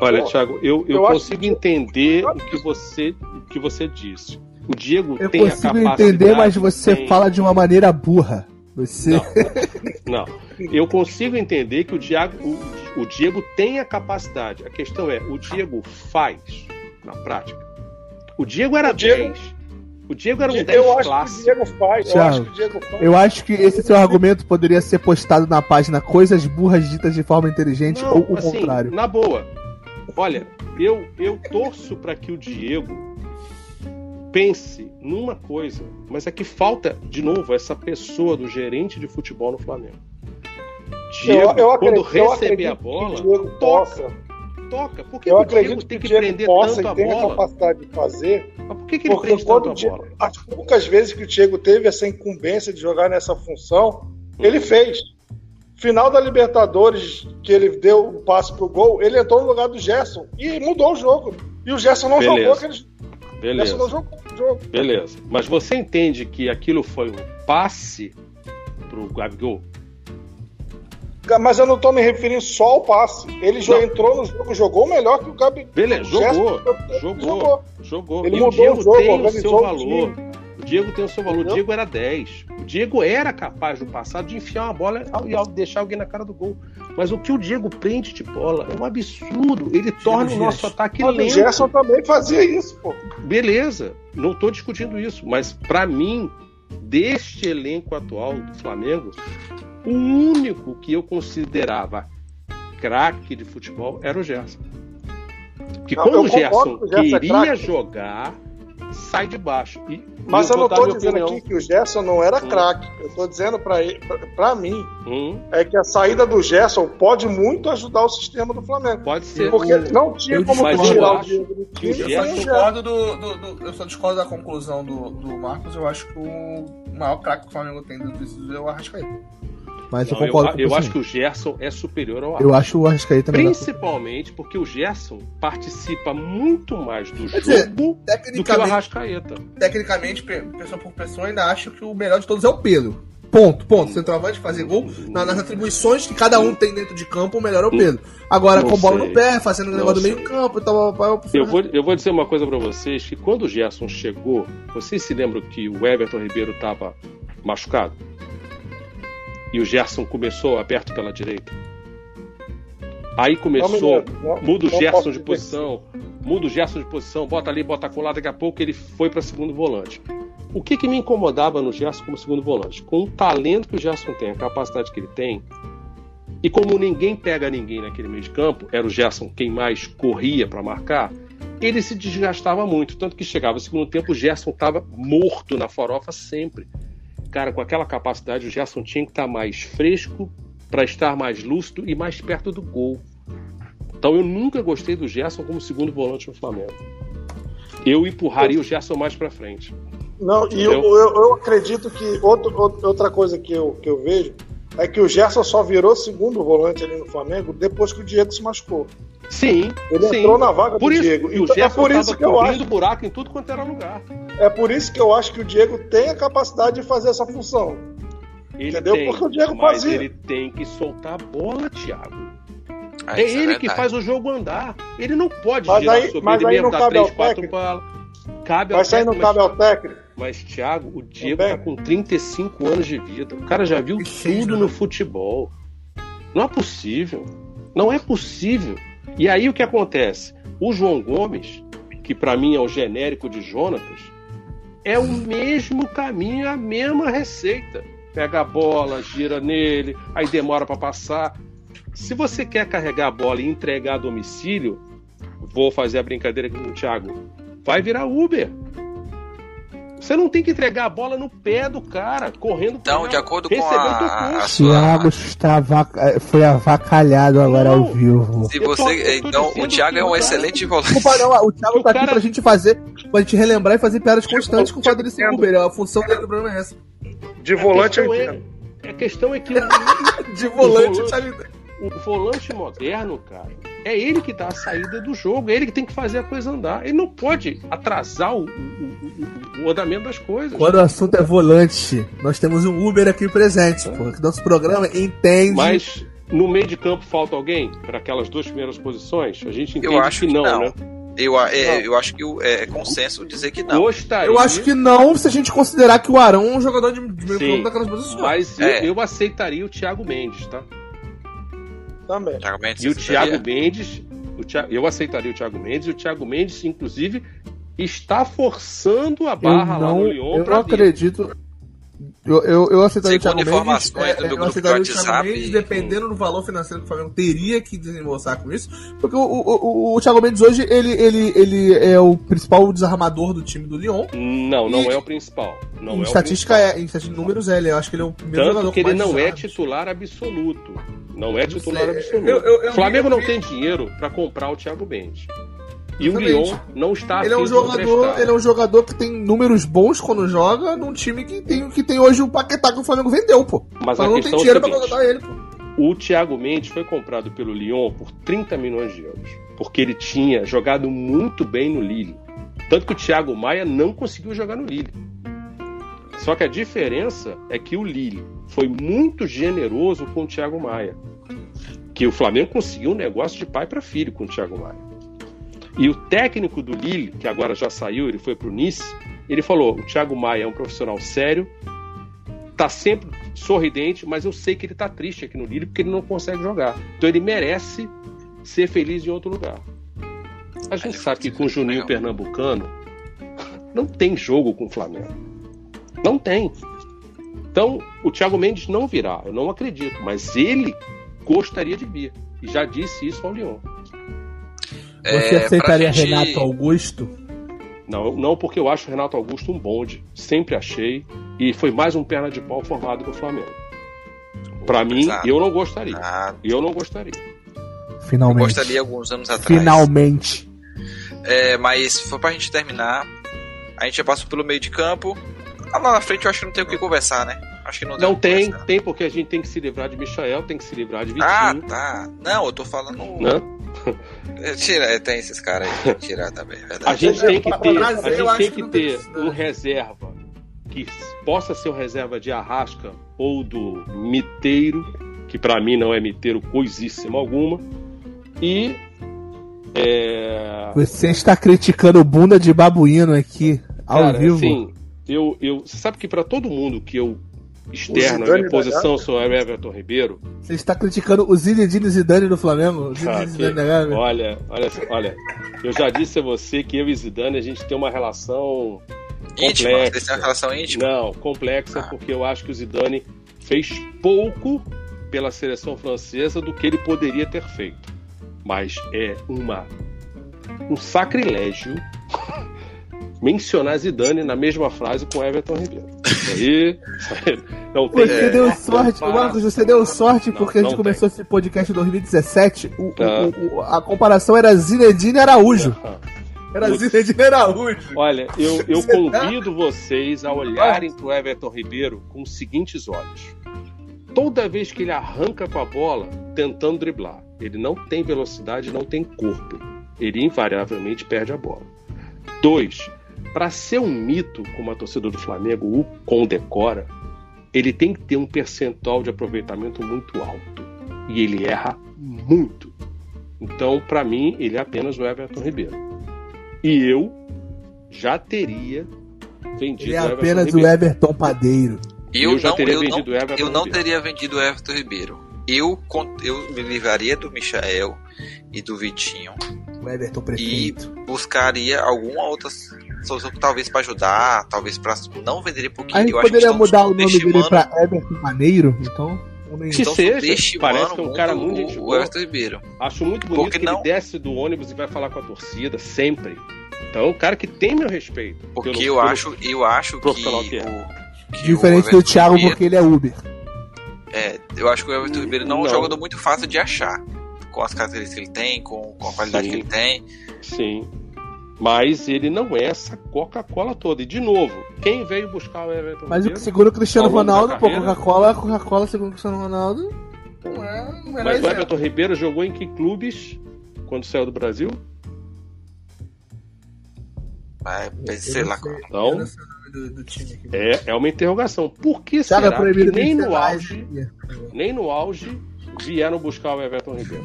Olha, for. Thiago, eu, eu, eu consigo que... entender o que você que você disse. O Diego eu tem a capacidade. Eu consigo entender, mas você tem... fala de uma maneira burra. Você. Não, não, Eu consigo entender que o Diego, o, o Diego tem a capacidade. A questão é, o Diego faz na prática. O Diego era o Diego... 10. O Diego era um 10 eu acho Que o Diego faz, eu, acho que o Diego faz. eu acho que esse seu argumento poderia ser postado na página Coisas Burras Ditas de Forma Inteligente não, ou o assim, contrário. Na boa. Olha, eu, eu torço para que o Diego pense numa coisa, mas é que falta, de novo, essa pessoa do gerente de futebol no Flamengo. Diego, eu, eu quando acredito, receber a bola, toca. Possa, toca. Por que eu o acredito tem que, que prender tanto a bola? a capacidade de fazer. Mas por que, que ele prende tanto a bola? As poucas vezes que o Diego teve essa incumbência de jogar nessa função, hum. ele fez. Final da Libertadores, que ele deu o passe pro gol, ele entrou no lugar do Gerson e mudou o jogo. E o Gerson não Beleza. jogou aquele Beleza. Não jogou o jogo. Beleza. Mas você entende que aquilo foi um passe pro Gabigol? Mas eu não estou me referindo só ao passe. Ele já entrou no jogo, jogou melhor que o Gabi. Beleza, jogou, jogou, jogou, jogou. Ele e mudou o Diego o jogo, tem o seu o valor. O Diego tem o seu valor. Entendeu? O Diego era 10. O Diego era capaz no passado de enfiar uma bola e deixar alguém na cara do gol. Mas o que o Diego prende de bola é um absurdo. Ele torna o nosso ataque lento. O Gerson também fazia isso, pô. Beleza, não estou discutindo isso. Mas para mim, deste elenco atual do Flamengo, o único que eu considerava craque de futebol era o Gerson. Porque Não, quando eu o Gerson que o Gerson é queria craque. jogar, sai de baixo. E Mas eu não estou dizendo opinião. aqui que o Gerson não era Hum. craque. Eu estou dizendo para mim Hum, é que a saída do Gerson pode muito ajudar o sistema do Flamengo. pode ser. Porque não tinha eu como tirar eu o do que time Eu só Gerson. discordo do, do- do- eu só discordo da conclusão do, do Marcos. Eu acho que o maior craque que o Flamengo tem do é o Arrascaeta. Mas eu Não, concordo eu, com eu você. acho que o Gerson é superior ao Eu acho o Arrascaeta melhor. Principalmente porque o Gerson participa muito mais do Quer dizer, jogo do que o Arrascaeta. tecnicamente, pe- pessoa por pessoa, ainda acho que o melhor de todos é o Pedro. Ponto, ponto. Centroavante fazer gol na- nas atribuições que cada um tem dentro de campo, o melhor é o Pedro. Agora, Não com bola sei. no pé, fazendo o negócio do meio campo e tal, tal, Eu vou, eu vou dizer uma coisa pra vocês, que quando o Gerson chegou, vocês se lembram que o Everton Ribeiro estava machucado? E o Gerson começou aberto pela direita? Aí começou, não- muda o Gerson de posição, muda o Gerson de posição, bota ali, bota colar, daqui a pouco ele foi para segundo volante. O que, que me incomodava no Gerson como segundo volante? Com o talento que o Gerson tem, a capacidade que ele tem, e como ninguém pega ninguém naquele meio de campo, era o Gerson quem mais corria para marcar, ele se desgastava muito. Tanto que chegava no segundo tempo, o Gerson estava morto na farofa sempre. Cara, com aquela capacidade, o Gerson tinha que estar mais fresco para estar mais lúcido e mais perto do gol. Então eu nunca gostei do Gerson como segundo volante no Flamengo. Eu empurraria o Gerson mais para frente. Não, e eu, eu, eu acredito que outro- outra coisa que eu, que eu vejo é que o Gerson só virou segundo volante ali no Flamengo depois que o Diego se machucou. Sim, Ele sim. entrou na vaga Por do isso, Diego. e o Então, é Gerson por isso que eu acho, buraco em tudo quanto era lugar. é por isso que eu acho que o Diego tem a capacidade de fazer essa função. Ele Entendeu? tem, Porque o Diego mas fazia. ele tem que soltar a bola, Thiago. Ah, é isso ele que verdade. faz o jogo andar. Ele não pode Mas girar aí- sobre mas ele aí mesmo, não dar cabe três, ao quatro técnico. balas. Cabe ao Mas isso aí não cabe ao técnico. Mas, Thiago, o Diego tá com 35 anos de vida. O cara já viu tudo né? no futebol. Não é possível. Não é possível. E aí o que acontece? O João Gomes, que pra mim é o genérico de Jonatas, é o mesmo caminho, a mesma receita. Pega a bola, gira nele, aí demora pra passar. Se você quer carregar a bola e entregar a domicílio, vou fazer a brincadeira aqui com o Thiago. Vai virar Uber. Você não tem que entregar a bola no pé do cara, correndo Então, de acordo com a, a curso. sua. Thiago está avaca- foi avacalhado agora Não. ao vivo. Se você, tô então, o Thiago é um excelente volante. Desculpa, não, o Thiago O tá aqui cara- pra gente fazer, pra gente relembrar e fazer piadas constantes com o ser Uber. A função dele do programa é essa. De volante eu é- entendo. A questão é que <laughs> De volante, volante. O volante moderno, cara, é ele que dá a saída do jogo, é ele que tem que fazer a coisa andar. Ele não pode atrasar o, o- o- o andamento das coisas. Quando o assunto é volante, nós temos um Uber aqui presente, pô. Que nosso programa entende. Mas no meio de campo falta alguém para aquelas duas primeiras posições? A gente entende Eu acho que que não, não. né? Eu, é, eu acho que o- é consenso dizer que não. Gostaria, Eu acho que não, se a gente considerar que o Arão é um jogador de, de meio campo daquelas posições. mas eu, É. eu aceitaria o Thiago Mendes, tá? Também. Thiago Mendes, E o Thiago? Mendes, o Thiago- eu aceitaria o Thiago Mendes, e o Thiago Mendes, inclusive, está forçando a Eu barra lá não, no Lyon eu não vir. acredito. Eu, eu, eu aceitaria Segundo o Thiago Mendes. do É, eu grupo aceitaria o Thiago Mendes dependendo do valor financeiro que o Flamengo teria que desembolsar com isso. Porque o, o, o, o Thiago Mendes hoje ele, ele, ele é o principal desarmador do time do Lyon. Não, não é o principal. Não em é o estatística principal. é, em estatística de números é, ele, eu acho que ele é o primeiro Tanto jogador que ele não é titular absoluto. Não é titular sei. absoluto. Eu- eu- eu o Flamengo não tem dinheiro para comprar o Thiago Mendes. E o. Lyon não está Ele é um jogador, ele é um jogador que tem números bons quando joga num time que tem, que tem hoje o Paquetá que o Flamengo vendeu, pô. Mas não tem é o dinheiro pra seguinte, contratar ele, pô. O Thiago Mendes foi comprado pelo Lyon por 30 milhões de euros, porque ele tinha jogado muito bem no Lille. Tanto que o Thiago Maia não conseguiu jogar no Lille. Só que a diferença é que o Lille foi muito generoso com o Thiago Maia. Que o Flamengo conseguiu um negócio de pai para filho com o Thiago Maia. E o técnico do Lille, que agora já saiu, ele foi pro Nice, ele falou: o Thiago Maia é um profissional sério, tá sempre sorridente, mas eu sei que ele tá triste aqui no Lille porque ele não consegue jogar. Então ele merece ser feliz em outro lugar. A gente sabe que com o Juninho Pernambucano não tem jogo com o Flamengo. Não tem. Então, o Thiago Mendes não virá, eu não acredito, mas ele gostaria de vir. E já disse isso ao Lyon. Você É, aceitaria gente- Renato Augusto? Não, não porque eu acho o Renato Augusto um bonde. Sempre achei. E foi mais um perna de pau formado do Flamengo. Pra mim, eu não gostaria. Ah, Eu não gostaria. eu Finalmente. gostaria alguns anos atrás. Finalmente. É, mas foi pra gente terminar. A gente já passou pelo meio de campo. Ah, lá na frente eu acho que não tem o que conversar, né? Acho que não tem Não o que tem, conversar. tem porque a gente tem que se livrar de Michael, tem que se livrar de Vitinho. Ah, tá. Não, eu tô falando. né? <laughs> Tira, é, tem esses caras aí. tem que Tirar também, é A verdade. gente tem que ter, a gente tem que que não tem ter um reserva que possa ser o reserva de Arrasca ou do Miteiro, que pra mim não é Miteiro coisíssima alguma. E é, Você está criticando o bunda de babuíno aqui, ao Cara, vivo. assim, eu, eu, você sabe que pra todo mundo que eu externo a Zidane minha posição sou o Everton Ribeiro, Você está criticando o Zinedine Zidane do Flamengo? Que- Zidane olha, olha, olha, eu já disse a você que eu e Zidane a gente tem uma relação Íntima, complexa. têm uma relação íntima? Não, complexa, Ah. porque eu acho que o Zidane fez pouco pela seleção francesa do que ele poderia ter feito. Mas é uma um sacrilégio mencionar Zidane na mesma frase com Everton Ribeiro. Isso aí, não tem. Você deu sorte. Marcos, você deu sorte Não, porque a gente não começou esse podcast em 2017. O, Tá. o- o- a comparação era Zinedine Araújo. Era Putz. Zinedine Araújo. Olha, eu, eu Você tá- convido vocês a olharem para o Everton Ribeiro com os seguintes olhos. Toda vez que ele arranca com a bola, tentando driblar, ele não tem velocidade, não tem corpo. Ele invariavelmente perde a bola. Dois, para ser um mito, como a torcida do Flamengo o condecora, ele tem que ter um percentual de aproveitamento muito alto. E ele erra muito. Então, para mim, ele é apenas o Everton Ribeiro. E eu já teria vendido Ele é o Everton apenas o. Everton Padeiro. Eu, Eu já não, teria eu, não, vendido o Everton eu não Ribeiro. teria vendido o Everton Ribeiro. Eu, eu me livraria do Michael e do Vitinho O Everton e prefeito. buscaria alguma outra solução, talvez pra ajudar, talvez pra. Não venderia porque A gente eu acho que poderia mudar o nome dele pra Everton Maneiro, então. Que estão seja, parece que é um cara muito gente boa. Everton Ribeiro. Acho muito bonito Porque que não- ele desce do ônibus e vai falar com a torcida, sempre. Então é um cara que tem meu respeito. Porque pelo- eu pelo- acho, eu acho que, profissional que é. o, que Diferente o do Thiago, Ribeiro- porque ele é Uber. É, eu acho que o Everton Ribeiro não, é um Não. jogador muito fácil de achar. Com as características que ele tem, com, com a qualidade Sim. que ele tem. Sim. Mas ele não é essa Coca-Cola toda. E de novo, quem veio buscar o Everton Mas o Ribeiro? que segundo o Cristiano Ronaldo, pô? Coca-Cola, Coca-Cola, segundo o Cristiano Ronaldo, não é, não é Mas o. Everton Ribeiro jogou em que clubes quando saiu do Brasil? Mas, sei lá. Então, do, do é, é uma interrogação. Por que é será que proibido nem no auge, nem no auge vieram buscar o Everton Ribeiro?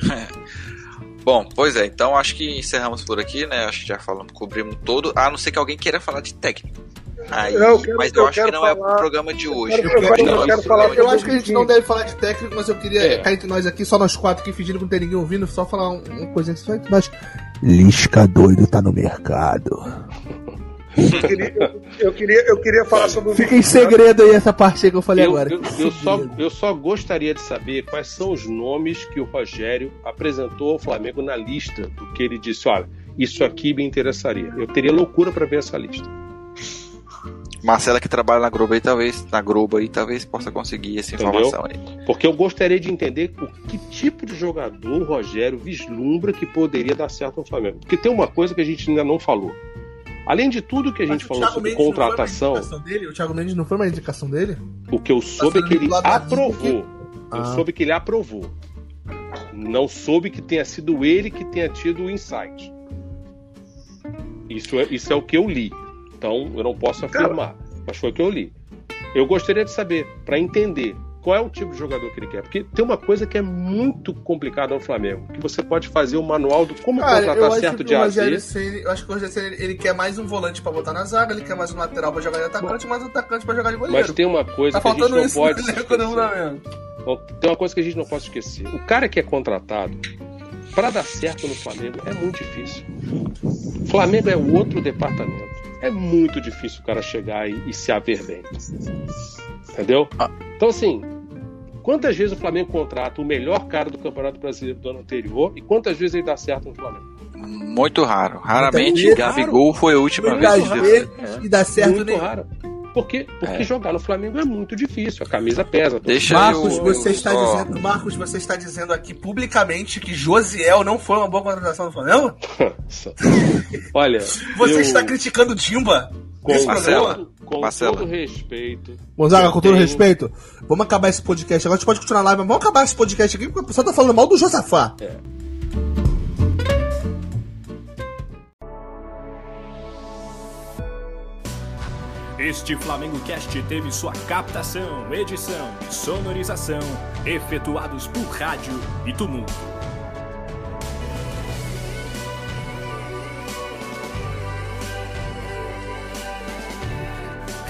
<laughs> Bom, pois é, então acho que encerramos por aqui, né? Acho que já falamos, cobrimos todo, a não ser que alguém queira falar de técnico. Aí, Eu quero- mas eu, eu acho que não é falar- o programa de hoje. Eu quero- eu quero- Não, eu quero esse falar- Eu acho que a gente não deve falar de técnico, mas eu queria, É. cá entre nós aqui, só nós quatro aqui, fingindo que não tem ninguém ouvindo, só falar um- uma coisinha só entre nós. Lisca doido tá no mercado. Eu queria, eu, queria, eu queria falar sobre Fica em segredo aí essa parte que eu falei eu, agora. Eu, eu, só, eu só gostaria de saber quais são os nomes que o Rogério apresentou ao Flamengo na lista do que ele disse: olha, isso aqui me interessaria. Eu teria loucura para ver essa lista. Marcela que trabalha na Globo aí, talvez, na Globo aí, talvez possa conseguir essa informação Entendeu? aí. Porque eu gostaria de entender o que tipo de jogador o Rogério vislumbra que poderia dar certo no Flamengo. Porque tem uma coisa que a gente ainda não falou. Além de tudo que a gente falou sobre Mendes contratação. O Thiago Mendes não foi uma indicação dele? O que eu soube é que ele aprovou. Eu ah. soube que ele aprovou. Não soube que tenha sido ele que tenha tido o insight. Isso é, isso é o que eu li. Então eu não posso afirmar, mas foi o que eu li. Eu gostaria de saber, para entender qual é o tipo de jogador que ele quer. Porque tem uma coisa que é muito complicada no Flamengo, que você pode fazer o um manual do como Cara, contratar certo de AZ. Eu acho que o Rogério Ceni, ele quer mais um volante para botar na zaga, ele quer mais um lateral para jogar de atacante, mais um atacante para jogar de goleiro. Mas tem uma coisa tá que a gente não pode <laughs> Tem uma coisa que a gente não pode esquecer. O cara que é contratado para dar certo no Flamengo é muito difícil. O Flamengo é outro departamento é muito difícil o cara chegar e, e se haver bem. Entendeu? Ah. Então, assim, quantas vezes o Flamengo contrata o melhor cara do Campeonato Brasileiro do ano anterior e quantas vezes ele dá certo no Flamengo? Muito raro. Raramente então, Gabigol raro. foi a última muito vez. Vezes, é. E dá certo muito nele. raro. Porque, porque é. jogar no Flamengo é muito difícil, a camisa pesa. Deixa Marcos, eu, você eu, está eu, dizendo, Marcos, você está dizendo aqui publicamente que Josiel não foi uma boa contratação do Flamengo? <laughs> Olha, você está criticando Dimba? Com, Marcelo, com Marcelo. todo respeito. Gonzaga, com todo tenho... respeito, vamos acabar esse podcast. Agora a gente pode continuar a live, mas vamos acabar esse podcast aqui porque o pessoal tá falando mal do Josafá. É. Este Flamengo Cast teve sua captação, edição e sonorização efetuados por rádio e tumulto.